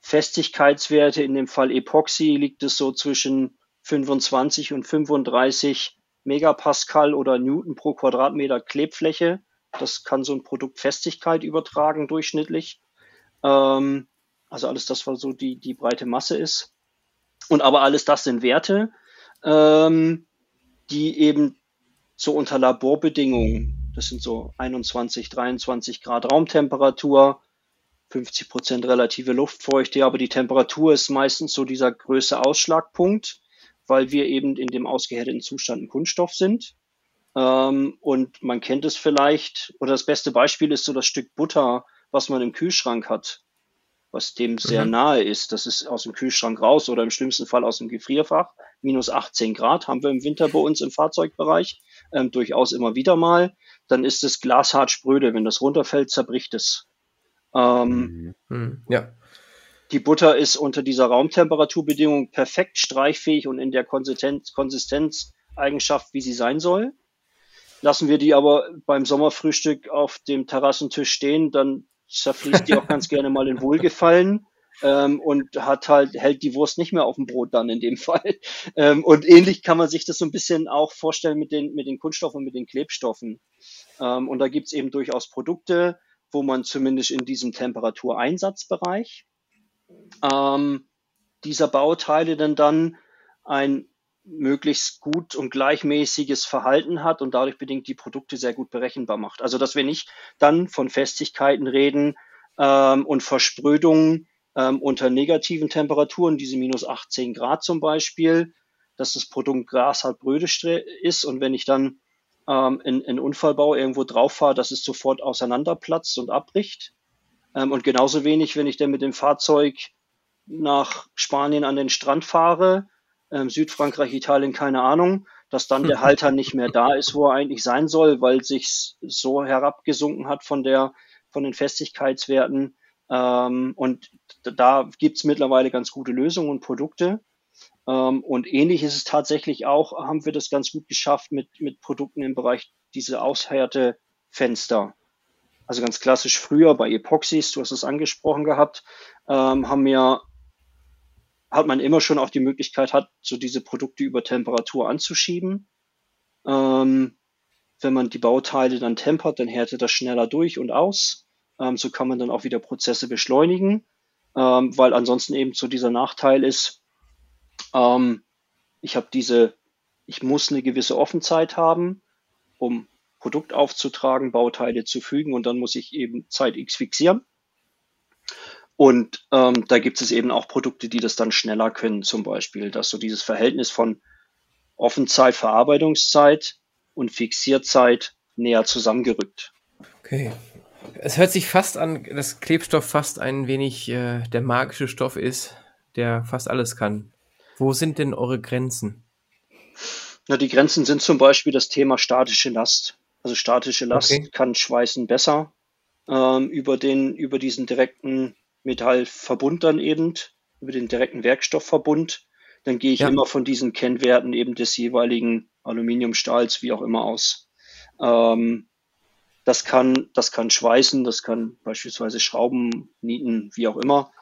Festigkeitswerte, in dem Fall Epoxy liegt es so zwischen 25 und 35 Megapascal oder Newton pro Quadratmeter Klebfläche Das kann so ein Produkt Festigkeit übertragen durchschnittlich. Ähm, also alles das, was so die, die breite Masse ist. Und aber alles das sind Werte, ähm, die eben so unter Laborbedingungen, das sind so 21, 23 Grad Raumtemperatur, 50 Prozent relative Luftfeuchte, aber die Temperatur ist meistens so dieser größte Ausschlagpunkt, weil wir eben in dem ausgehärteten Zustand ein Kunststoff sind. Ähm, und man kennt es vielleicht, oder das beste Beispiel ist so das Stück Butter, was man im Kühlschrank hat, was dem sehr mhm. nahe ist. Das ist aus dem Kühlschrank raus oder im schlimmsten Fall aus dem Gefrierfach. Minus 18 Grad haben wir im Winter bei uns im Fahrzeugbereich, ähm, durchaus immer wieder mal. Dann ist es glashart spröde. Wenn das runterfällt, zerbricht es. Ähm, mhm. Ja. Die Butter ist unter dieser Raumtemperaturbedingung perfekt streichfähig und in der Konsistenz, Konsistenzeigenschaft, wie sie sein soll. Lassen wir die aber beim Sommerfrühstück auf dem Terrassentisch stehen, dann zerfließt die auch ganz gerne mal in Wohlgefallen. Ähm, und hat halt, hält die Wurst nicht mehr auf dem Brot dann in dem Fall. Ähm, und ähnlich kann man sich das so ein bisschen auch vorstellen mit den, mit den Kunststoffen, mit den Klebstoffen. Ähm, und da gibt's eben durchaus Produkte, wo man zumindest in diesem Temperatureinsatzbereich ähm, dieser Bauteile dann dann ein möglichst gut und gleichmäßiges Verhalten hat und dadurch bedingt die Produkte sehr gut berechenbar macht. Also dass wir nicht dann von Festigkeiten reden ähm, und Versprödungen ähm, unter negativen Temperaturen, diese minus 18 Grad zum Beispiel, dass das Produkt Gras halt brödisch ist und wenn ich dann ähm, in, in Unfallbau irgendwo drauf fahre, dass es sofort auseinanderplatzt und abbricht. Ähm, und genauso wenig, wenn ich dann mit dem Fahrzeug nach Spanien an den Strand fahre, ähm, Südfrankreich, Italien, keine Ahnung, dass dann der Halter nicht mehr da ist, wo er eigentlich sein soll, weil sich so herabgesunken hat von der von den Festigkeitswerten. Ähm, und da gibt's mittlerweile ganz gute Lösungen und Produkte. Ähm, und ähnlich ist es tatsächlich auch, haben wir das ganz gut geschafft mit, mit Produkten im Bereich diese Aushärtefenster. Also ganz klassisch früher bei Epoxys, du hast es angesprochen gehabt, ähm, haben wir, hat man immer schon auch die Möglichkeit hat, so diese Produkte über Temperatur anzuschieben. Ähm, wenn man die Bauteile dann tempert, dann härtet das schneller durch und aus. Ähm, so kann man dann auch wieder Prozesse beschleunigen, ähm, weil ansonsten eben so dieser Nachteil ist, ähm, ich habe diese, ich muss eine gewisse Offenzeit haben, um Produkt aufzutragen, Bauteile zu fügen und dann muss ich eben Zeit X fixieren. Und ähm, da gibt es eben auch Produkte, die das dann schneller können, zum Beispiel, dass so dieses Verhältnis von Offenzeit, Verarbeitungszeit und Fixierzeit näher zusammengerückt. Okay. Es hört sich fast an, dass Klebstoff fast ein wenig äh, der magische Stoff ist, der fast alles kann. Wo sind denn eure Grenzen? Na, die Grenzen sind zum Beispiel das Thema statische Last. Also statische Last okay. kann Schweißen besser ähm, über, den, über diesen direkten Metallverbund dann eben, über den direkten Werkstoffverbund. Dann gehe ich ja. immer von diesen Kennwerten eben des jeweiligen Aluminiumstahls, wie auch immer aus. Ähm, das kann, das kann schweißen, das kann beispielsweise Schrauben, Nieten, wie auch immer.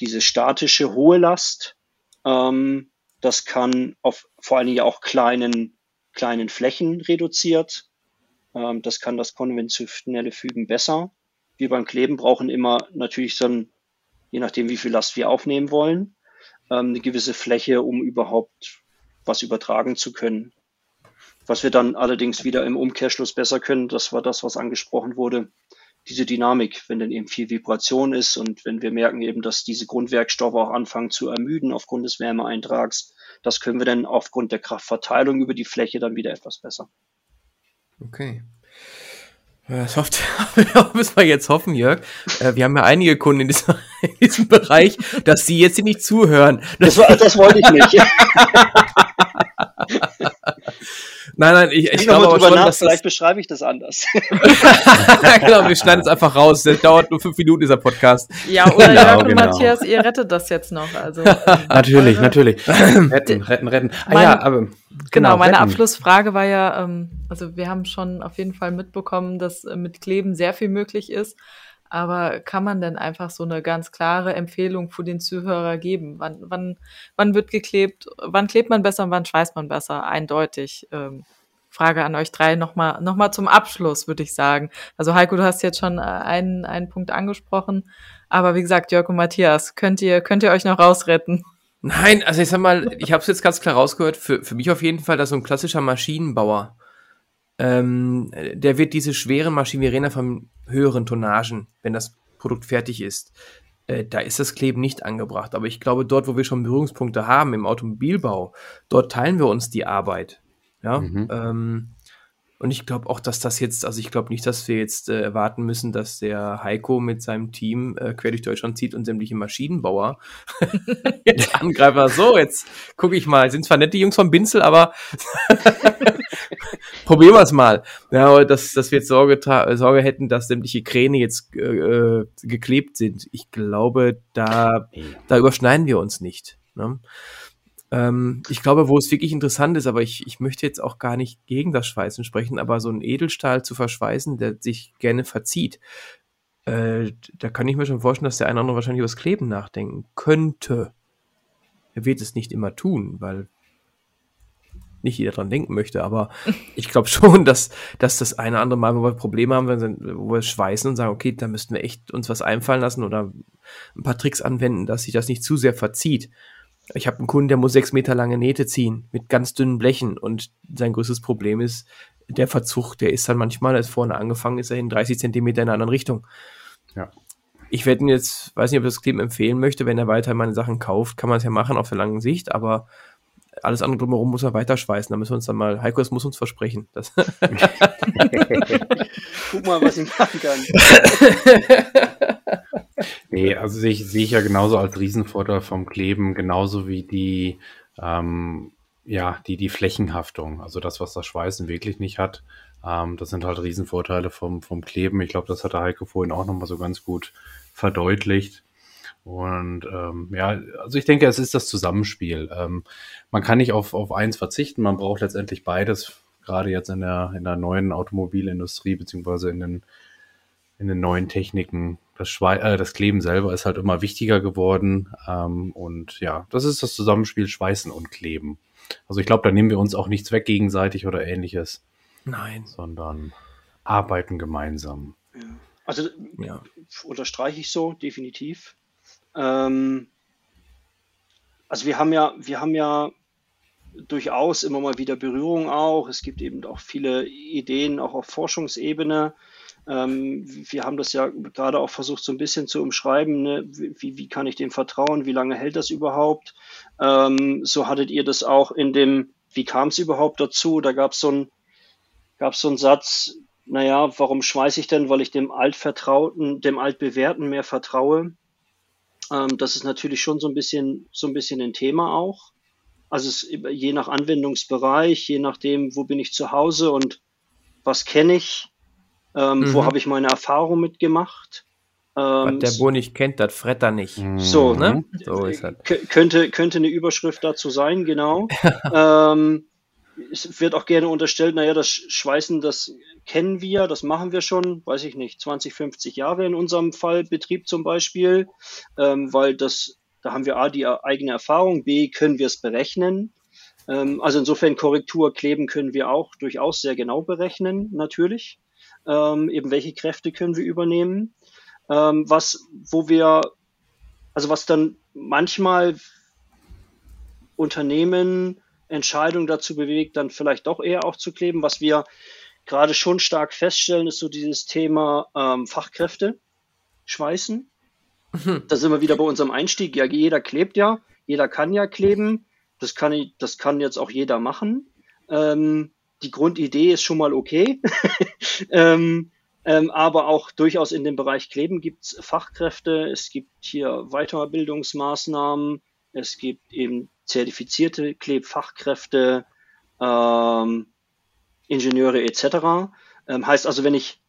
Diese statische hohe Last, ähm, das kann auf vor allen Dingen auch kleinen, kleinen Flächen reduziert. Ähm, das kann das konventionelle Fügen besser. Wir beim Kleben brauchen immer natürlich so ein, je nachdem wie viel Last wir aufnehmen wollen, ähm, eine gewisse Fläche, um überhaupt was übertragen zu können. Was wir dann allerdings wieder im Umkehrschluss besser können, das war das, was angesprochen wurde, diese Dynamik, wenn dann eben viel Vibration ist und wenn wir merken eben, dass diese Grundwerkstoffe auch anfangen zu ermüden aufgrund des Wärmeeintrags, das können wir dann aufgrund der Kraftverteilung über die Fläche dann wieder etwas besser. Okay. Das hofft, müssen wir jetzt hoffen, Jörg. Äh, wir haben ja einige Kunden in diesem, in diesem Bereich, dass sie jetzt nicht zuhören. Das, das wollte ich nicht. Nein, nein, ich, ich glaube aber schon, nach, dass vielleicht beschreibe ich das anders. genau, wir schneiden es einfach raus. Das dauert nur fünf Minuten, dieser Podcast. Ja, oder genau, Jörg und genau. Matthias, ihr rettet das jetzt noch. Also, natürlich, also, natürlich. retten, retten, retten. Ah, mein, ja, aber, genau, genau meine retten. Abschlussfrage war ja, ähm, also wir haben schon auf jeden Fall mitbekommen, dass äh, mit Kleben sehr viel möglich ist. Aber kann man denn einfach so eine ganz klare Empfehlung für den Zuhörer geben? Wann, wann, wann wird geklebt? Wann klebt man besser und wann schweißt man besser? Eindeutig. Ähm, Frage an euch drei nochmal noch mal zum Abschluss, würde ich sagen. Also Heiko, du hast jetzt schon äh, einen, einen Punkt angesprochen. Aber wie gesagt, Jörg und Matthias, könnt ihr, könnt ihr euch noch rausretten? Nein, also ich sag mal, ich habe es jetzt ganz klar rausgehört, für, für mich auf jeden Fall, dass so ein klassischer Maschinenbauer, ähm, der wird diese schweren Maschinen, wir reden ja von höheren Tonnagen, wenn das Produkt fertig ist, äh, da ist das Kleben nicht angebracht. Aber ich glaube, dort, wo wir schon Berührungspunkte haben, im Automobilbau, dort teilen wir uns die Arbeit. Ja, mhm. ähm, und ich glaube auch, dass das jetzt, also ich glaube nicht, dass wir jetzt äh, erwarten müssen, dass der Heiko mit seinem Team äh, quer durch Deutschland zieht und sämtliche Maschinenbauer jetzt angreifen. So, jetzt gucke ich mal. Sind zwar nette Jungs vom Binzel, aber probieren wir es mal. Ja, dass, dass wir jetzt Sorge, Sorge hätten, dass sämtliche Kräne jetzt äh, äh, geklebt sind. Ich glaube, da, da überschneiden wir uns nicht. Ne? Ähm, ich glaube, wo es wirklich interessant ist, aber ich, ich möchte jetzt auch gar nicht gegen das Schweißen sprechen, aber so einen Edelstahl zu verschweißen, der sich gerne verzieht, äh, da kann ich mir schon vorstellen, dass der eine oder andere wahrscheinlich über das Kleben nachdenken könnte. Er wird es nicht immer tun, weil nicht jeder dran denken möchte, aber ich glaube schon, dass, dass das eine oder andere Mal, wo wir Probleme haben, wo wir schweißen und sagen, okay, da müssten wir echt uns was einfallen lassen oder ein paar Tricks anwenden, dass sich das nicht zu sehr verzieht. Ich habe einen Kunden, der muss sechs Meter lange Nähte ziehen mit ganz dünnen Blechen und sein größtes Problem ist der Verzug. Der ist dann manchmal, als vorne angefangen ist, er in 30 Zentimeter in einer anderen Richtung. Ja. Ich werde ihn jetzt, weiß nicht, ob ich das Kleben empfehlen möchte, wenn er weiter meine Sachen kauft, kann man es ja machen auf der langen Sicht, aber alles andere drumherum muss er weiter schweißen. Da müssen wir uns dann mal, Heiko, das muss uns versprechen. Das Guck mal, was ich machen kann. nee, also sehe ich, sehe ich ja genauso als Riesenvorteil vom Kleben, genauso wie die, ähm, ja, die, die Flächenhaftung. Also das, was das Schweißen wirklich nicht hat. Ähm, das sind halt Riesenvorteile vom, vom Kleben. Ich glaube, das hat der Heiko vorhin auch nochmal so ganz gut verdeutlicht. Und ähm, ja, also ich denke, es ist das Zusammenspiel. Ähm, man kann nicht auf, auf eins verzichten, man braucht letztendlich beides, gerade jetzt in der, in der neuen Automobilindustrie, beziehungsweise in den, in den neuen Techniken. Das, Schwe äh, das Kleben selber ist halt immer wichtiger geworden. Ähm, und ja, das ist das Zusammenspiel Schweißen und Kleben. Also ich glaube, da nehmen wir uns auch nichts weg gegenseitig oder ähnliches. Nein. Sondern arbeiten gemeinsam. Ja. Also ja. unterstreiche ich so, definitiv. Ähm, also wir haben ja, wir haben ja durchaus immer mal wieder Berührung auch. Es gibt eben auch viele Ideen, auch auf Forschungsebene. Ähm, wir haben das ja gerade auch versucht, so ein bisschen zu umschreiben. Ne? Wie, wie kann ich dem vertrauen? Wie lange hält das überhaupt? Ähm, so hattet ihr das auch in dem, wie kam es überhaupt dazu? Da gab es so gab so einen Satz, naja, warum schmeiße ich denn? Weil ich dem Altvertrauten, dem Altbewährten mehr vertraue. Ähm, das ist natürlich schon so ein bisschen, so ein bisschen ein Thema auch. Also es, je nach Anwendungsbereich, je nachdem, wo bin ich zu Hause und was kenne ich, ähm, mhm. wo habe ich meine Erfahrung mitgemacht. Ähm, was der Bo nicht kennt, das frett er nicht. So, ne? So ist das. Könnte, könnte eine Überschrift dazu sein, genau. ähm, es wird auch gerne unterstellt, naja, das Schweißen, das kennen wir, das machen wir schon, weiß ich nicht, 20, 50 Jahre in unserem Fall, Betrieb zum Beispiel, ähm, weil das, da haben wir A, die eigene Erfahrung, B, können wir es berechnen. Ähm, also insofern Korrektur kleben können wir auch durchaus sehr genau berechnen, natürlich. Ähm, eben welche Kräfte können wir übernehmen. Ähm, was, wo wir, also was dann manchmal Unternehmen Entscheidung dazu bewegt, dann vielleicht doch eher auch zu kleben. Was wir gerade schon stark feststellen, ist so dieses Thema ähm, Fachkräfte schweißen. Mhm. Da sind wir wieder bei unserem Einstieg. Ja, jeder klebt ja, jeder kann ja kleben. Das kann, ich, das kann jetzt auch jeder machen. Ähm, die Grundidee ist schon mal okay. ähm, ähm, aber auch durchaus in dem Bereich Kleben gibt es Fachkräfte, es gibt hier Weiterbildungsmaßnahmen, es gibt eben zertifizierte Klebfachkräfte, ähm, Ingenieure etc. Ähm, heißt also, wenn ich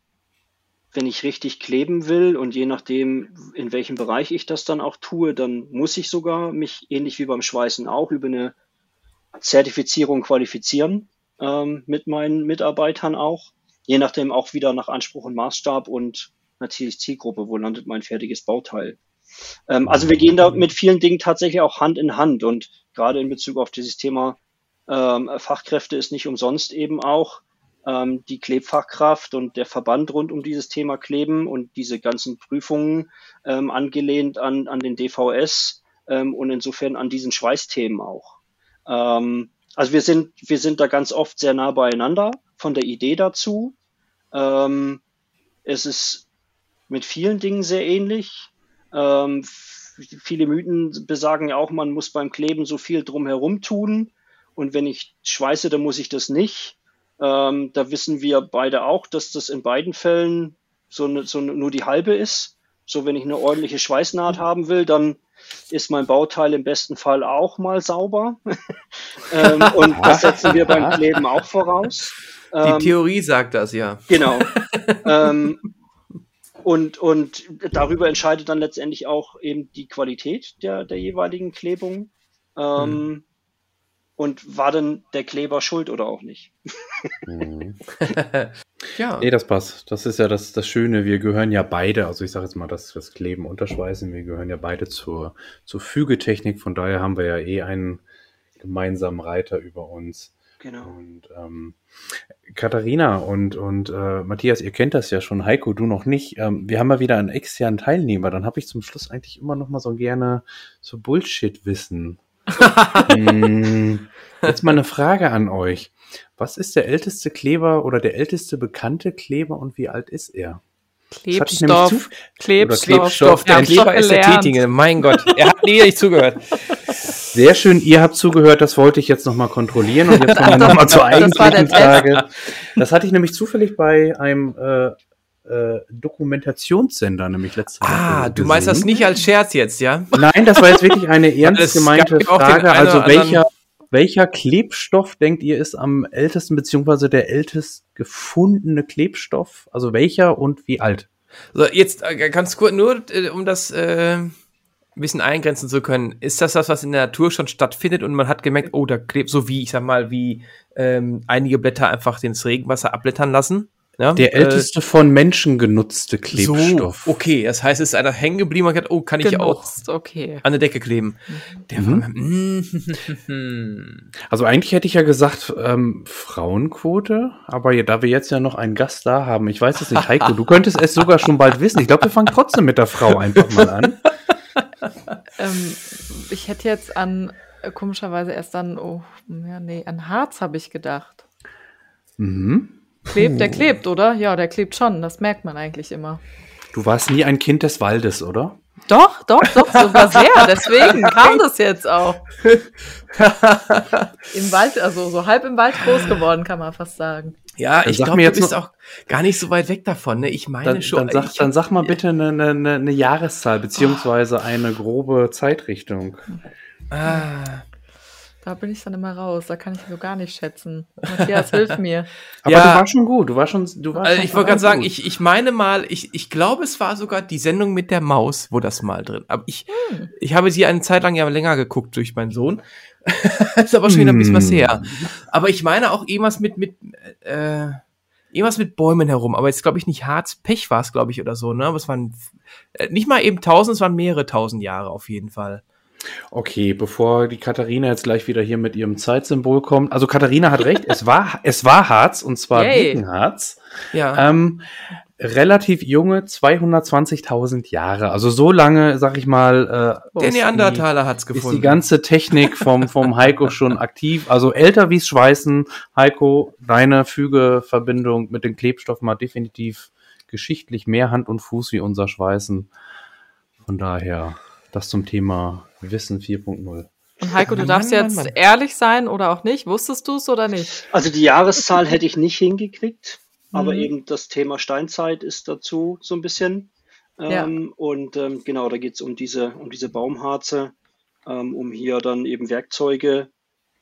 wenn ich richtig kleben will und je nachdem, in welchem Bereich ich das dann auch tue, dann muss ich sogar mich ähnlich wie beim Schweißen auch über eine Zertifizierung qualifizieren ähm, mit meinen Mitarbeitern auch. Je nachdem auch wieder nach Anspruch und Maßstab und natürlich Zielgruppe, wo landet mein fertiges Bauteil. Ähm, also wir gehen da mit vielen Dingen tatsächlich auch Hand in Hand und gerade in Bezug auf dieses Thema ähm, Fachkräfte ist nicht umsonst eben auch ähm, die Klebfachkraft und der Verband rund um dieses Thema Kleben und diese ganzen Prüfungen ähm, angelehnt an, an den DVS ähm, und insofern an diesen Schweißthemen auch. Ähm, also wir sind, wir sind da ganz oft sehr nah beieinander von der Idee dazu. Es ist mit vielen Dingen sehr ähnlich. Ähm, viele Mythen besagen ja auch, man muss beim Kleben so viel drumherum tun. Und wenn ich schweiße, dann muss ich das nicht. Ähm, da wissen wir beide auch, dass das in beiden Fällen so, eine, so nur die halbe ist. So, wenn ich eine ordentliche Schweißnaht haben will, dann ist mein Bauteil im besten Fall auch mal sauber. ähm, und das setzen wir beim Kleben auch voraus. Ähm, die Theorie sagt das, ja. Genau. und, und darüber entscheidet dann letztendlich auch eben die Qualität der, der jeweiligen Klebung. Ähm, mhm. Und war denn der Kleber schuld oder auch nicht? mhm. ja. Nee, das passt. Das ist ja das, das Schöne. Wir gehören ja beide, also ich sage jetzt mal das, das Kleben unterschweißen, wir gehören ja beide zur, zur Fügetechnik. Von daher haben wir ja eh einen gemeinsamen Reiter über uns. Genau. Und ähm, Katharina und, und äh, Matthias, ihr kennt das ja schon, Heiko, du noch nicht. Ähm, wir haben mal wieder einen externen Teilnehmer. Dann habe ich zum Schluss eigentlich immer noch mal so gerne so Bullshit-Wissen. hm, jetzt mal eine Frage an euch. Was ist der älteste Kleber oder der älteste bekannte Kleber und wie alt ist er? Klebstoff, Klebstoff, Klebstoff. Der Kleber ist der Tätige. Mein Gott, er hat nie nicht zugehört. Sehr schön, ihr habt zugehört, das wollte ich jetzt nochmal kontrollieren und jetzt kommen wir nochmal zur eigentlichen Frage. Das hatte ich nämlich zufällig bei einem äh, äh, Dokumentationssender, nämlich letzte Woche. Ah, du meinst das nicht als Scherz jetzt, ja? Nein, das war jetzt wirklich eine ernst gemeinte Frage. Also welcher, welcher Klebstoff denkt ihr ist am ältesten, beziehungsweise der ältest gefundene Klebstoff? Also welcher und wie alt? So, jetzt äh, ganz kurz, nur äh, um das äh, ein bisschen eingrenzen zu können. Ist das das, was in der Natur schon stattfindet und man hat gemerkt, oh, da klebt so wie, ich sag mal, wie ähm, einige Blätter einfach ins Regenwasser abblättern lassen? Ja, der äh, älteste äh, von Menschen genutzte Klebstoff. So, okay, das heißt, es ist einer hängen geblieben und gesagt, oh, kann ich Genutzt, auch okay. an der Decke kleben. Der mhm. war, also eigentlich hätte ich ja gesagt, ähm, Frauenquote, aber da wir jetzt ja noch einen Gast da haben, ich weiß es nicht, Heiko, du könntest es sogar schon bald wissen. Ich glaube, wir fangen trotzdem mit der Frau einfach mal an. ähm, ich hätte jetzt an, äh, komischerweise erst an, oh, ja, nee, an Harz habe ich gedacht. Mhm. Klebt, der klebt, oder? Ja, der klebt schon. Das merkt man eigentlich immer. Du warst nie ein Kind des Waldes, oder? Doch, doch, doch, sogar sehr. Deswegen kam das jetzt auch. Im Wald, also so halb im Wald groß geworden, kann man fast sagen. Ja, dann ich glaube, du bist auch gar nicht so weit weg davon. Ne? Ich meine dann, schon. Dann sag, dann sag mal bitte eine, eine, eine Jahreszahl, beziehungsweise eine grobe Zeitrichtung. Ah. Da bin ich dann immer raus. Da kann ich so gar nicht schätzen. Matthias, hilf mir. Aber ja, du warst schon gut. Du warst schon. Du warst also ich wollte gerade sagen, ich, ich meine mal, ich, ich glaube, es war sogar die Sendung mit der Maus, wo das mal drin. Aber ich, hm. ich habe sie eine Zeit lang ja länger geguckt durch meinen Sohn. ist aber schon wieder ein bisschen was hm. her. Aber ich meine auch irgendwas mit, mit, äh, irgendwas mit Bäumen herum. Aber jetzt glaube ich nicht Harz, Pech war es, glaube ich, oder so, ne? Aber es waren äh, nicht mal eben tausend, es waren mehrere tausend Jahre auf jeden Fall. Okay, bevor die Katharina jetzt gleich wieder hier mit ihrem Zeitsymbol kommt. Also Katharina hat recht, es war, es war Harz und zwar Harz. Ja. Ähm, relativ junge 220.000 Jahre. Also so lange, sag ich mal, äh, der Neandertaler hat's gefunden. Ist die ganze Technik vom vom Heiko schon aktiv. Also älter wie's Schweißen. Heiko, deine Fügeverbindung mit den Klebstoffen hat definitiv geschichtlich mehr Hand und Fuß wie unser Schweißen. Von daher das zum Thema Wissen 4.0. Und Heiko, du darfst Mann, jetzt Mann, Mann. ehrlich sein oder auch nicht. Wusstest du es oder nicht? Also die Jahreszahl hätte ich nicht hingekriegt, mhm. aber eben das Thema Steinzeit ist dazu so ein bisschen. Ähm, ja. Und ähm, genau, da geht es um diese, um diese Baumharze, ähm, um hier dann eben Werkzeuge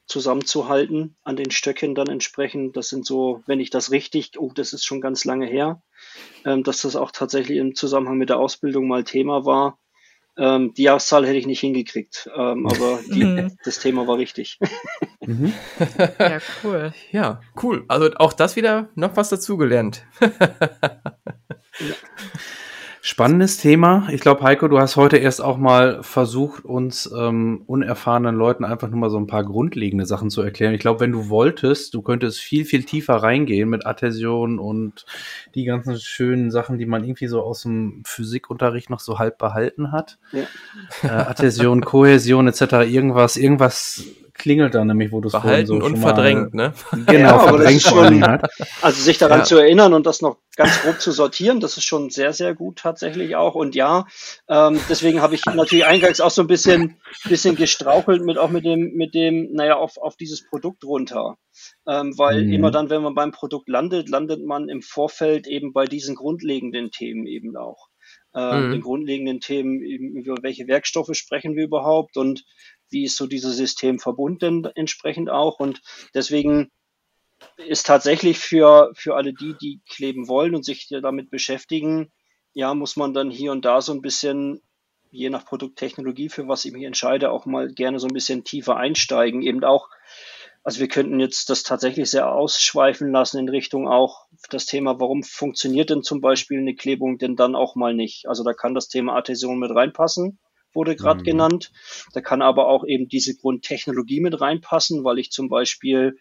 zusammenzuhalten an den Stöcken dann entsprechend. Das sind so, wenn ich das richtig, oh, das ist schon ganz lange her, ähm, dass das auch tatsächlich im Zusammenhang mit der Ausbildung mal Thema war ähm, die Jahreszahl hätte ich nicht hingekriegt, ähm, aber die, mhm. das Thema war richtig. Mhm. Ja, cool. Ja, cool. Also auch das wieder noch was dazugelernt. ja. Spannendes Thema. Ich glaube, Heiko, du hast heute erst auch mal versucht, uns ähm, unerfahrenen Leuten einfach nur mal so ein paar grundlegende Sachen zu erklären. Ich glaube, wenn du wolltest, du könntest viel, viel tiefer reingehen mit Adhäsion und die ganzen schönen Sachen, die man irgendwie so aus dem Physikunterricht noch so halb behalten hat. Ja. Äh, Adhäsion, Kohäsion etc. Irgendwas, irgendwas klingelt da nämlich, wo du es Behalten so und verdrängt, ne? Genau, ja, verdrängt schon, hat. Also sich daran ja. zu erinnern und das noch ganz grob zu sortieren, das ist schon sehr, sehr gut tatsächlich auch. Und ja, ähm, deswegen habe ich natürlich eingangs auch so ein bisschen, bisschen gestrauchelt mit auch mit dem, mit dem, naja, auf, auf dieses Produkt runter. Ähm, weil mhm. immer dann, wenn man beim Produkt landet, landet man im Vorfeld eben bei diesen grundlegenden Themen eben auch. Äh, mhm. den grundlegenden Themen, über welche Werkstoffe sprechen wir überhaupt und wie ist so dieses System verbunden entsprechend auch. Und deswegen ist tatsächlich für, für alle die, die kleben wollen und sich damit beschäftigen, ja, muss man dann hier und da so ein bisschen, je nach Produkttechnologie, für was ich mich entscheide, auch mal gerne so ein bisschen tiefer einsteigen. Eben auch, also wir könnten jetzt das tatsächlich sehr ausschweifen lassen in Richtung auch das Thema, warum funktioniert denn zum Beispiel eine Klebung denn dann auch mal nicht? Also da kann das Thema Adhäsion mit reinpassen wurde gerade mhm. genannt. Da kann aber auch eben diese Grundtechnologie mit reinpassen, weil ich zum Beispiel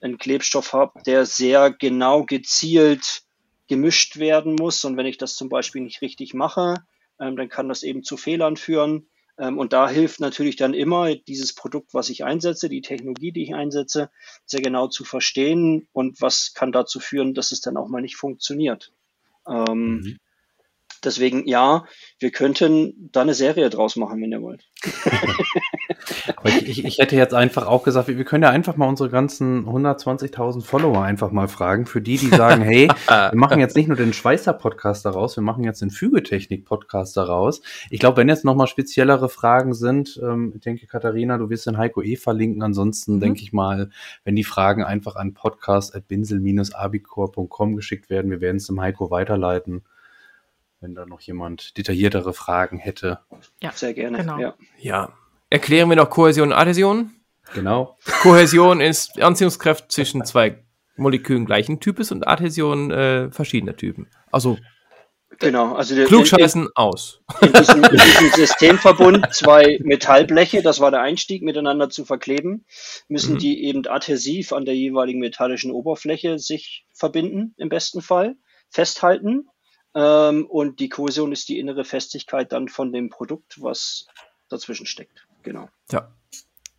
einen Klebstoff habe, der sehr genau gezielt gemischt werden muss. Und wenn ich das zum Beispiel nicht richtig mache, ähm, dann kann das eben zu Fehlern führen. Ähm, und da hilft natürlich dann immer dieses Produkt, was ich einsetze, die Technologie, die ich einsetze, sehr genau zu verstehen und was kann dazu führen, dass es dann auch mal nicht funktioniert. Ähm, mhm. Deswegen ja, wir könnten da eine Serie draus machen, wenn ihr wollt. Aber ich, ich, ich, hätte jetzt einfach auch gesagt, wir, wir können ja einfach mal unsere ganzen 120.000 Follower einfach mal fragen. Für die, die sagen, hey, wir machen jetzt nicht nur den Schweißer-Podcast daraus, wir machen jetzt den Fügetechnik-Podcast daraus. Ich glaube, wenn jetzt nochmal speziellere Fragen sind, ähm, ich denke, Katharina, du wirst den Heiko eh verlinken. Ansonsten mhm. denke ich mal, wenn die Fragen einfach an podcast.binsel-abicor.com geschickt werden, wir werden es dem Heiko weiterleiten wenn da noch jemand detailliertere Fragen hätte. Ja, sehr gerne. Genau. Ja. ja. Erklären wir noch Kohäsion und Adhäsion. Genau. Kohäsion ist Anziehungskraft zwischen zwei Molekülen gleichen Types und Adhäsion äh, verschiedener Typen. Also Genau, also der, Klugscheißen in, in, aus. In diesem, in diesem Systemverbund zwei Metallbleche, das war der Einstieg, miteinander zu verkleben, müssen mhm. die eben adhäsiv an der jeweiligen metallischen Oberfläche sich verbinden, im besten Fall, festhalten ähm, und die Kohäsion ist die innere Festigkeit dann von dem Produkt, was dazwischen steckt. Genau. Ja.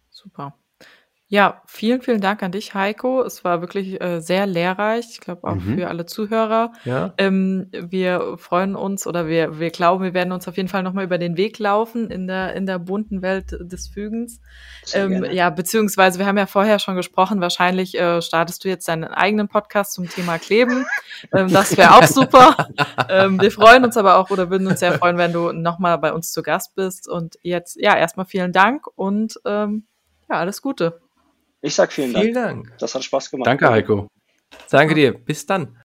Super. Ja, vielen, vielen Dank an dich, Heiko. Es war wirklich äh, sehr lehrreich. Ich glaube auch mhm. für alle Zuhörer. Ja. Ähm, wir freuen uns oder wir, wir glauben, wir werden uns auf jeden Fall nochmal über den Weg laufen in der, in der bunten Welt des Fügens. Ähm, ja, beziehungsweise wir haben ja vorher schon gesprochen, wahrscheinlich äh, startest du jetzt deinen eigenen Podcast zum Thema Kleben. ähm, das wäre auch super. ähm, wir freuen uns aber auch oder würden uns sehr freuen, wenn du nochmal bei uns zu Gast bist. Und jetzt, ja, erstmal vielen Dank und ähm, ja, alles Gute. Ich sag vielen, vielen Dank. Dank. Das hat Spaß gemacht. Danke, Heiko. Danke dir. Bis dann.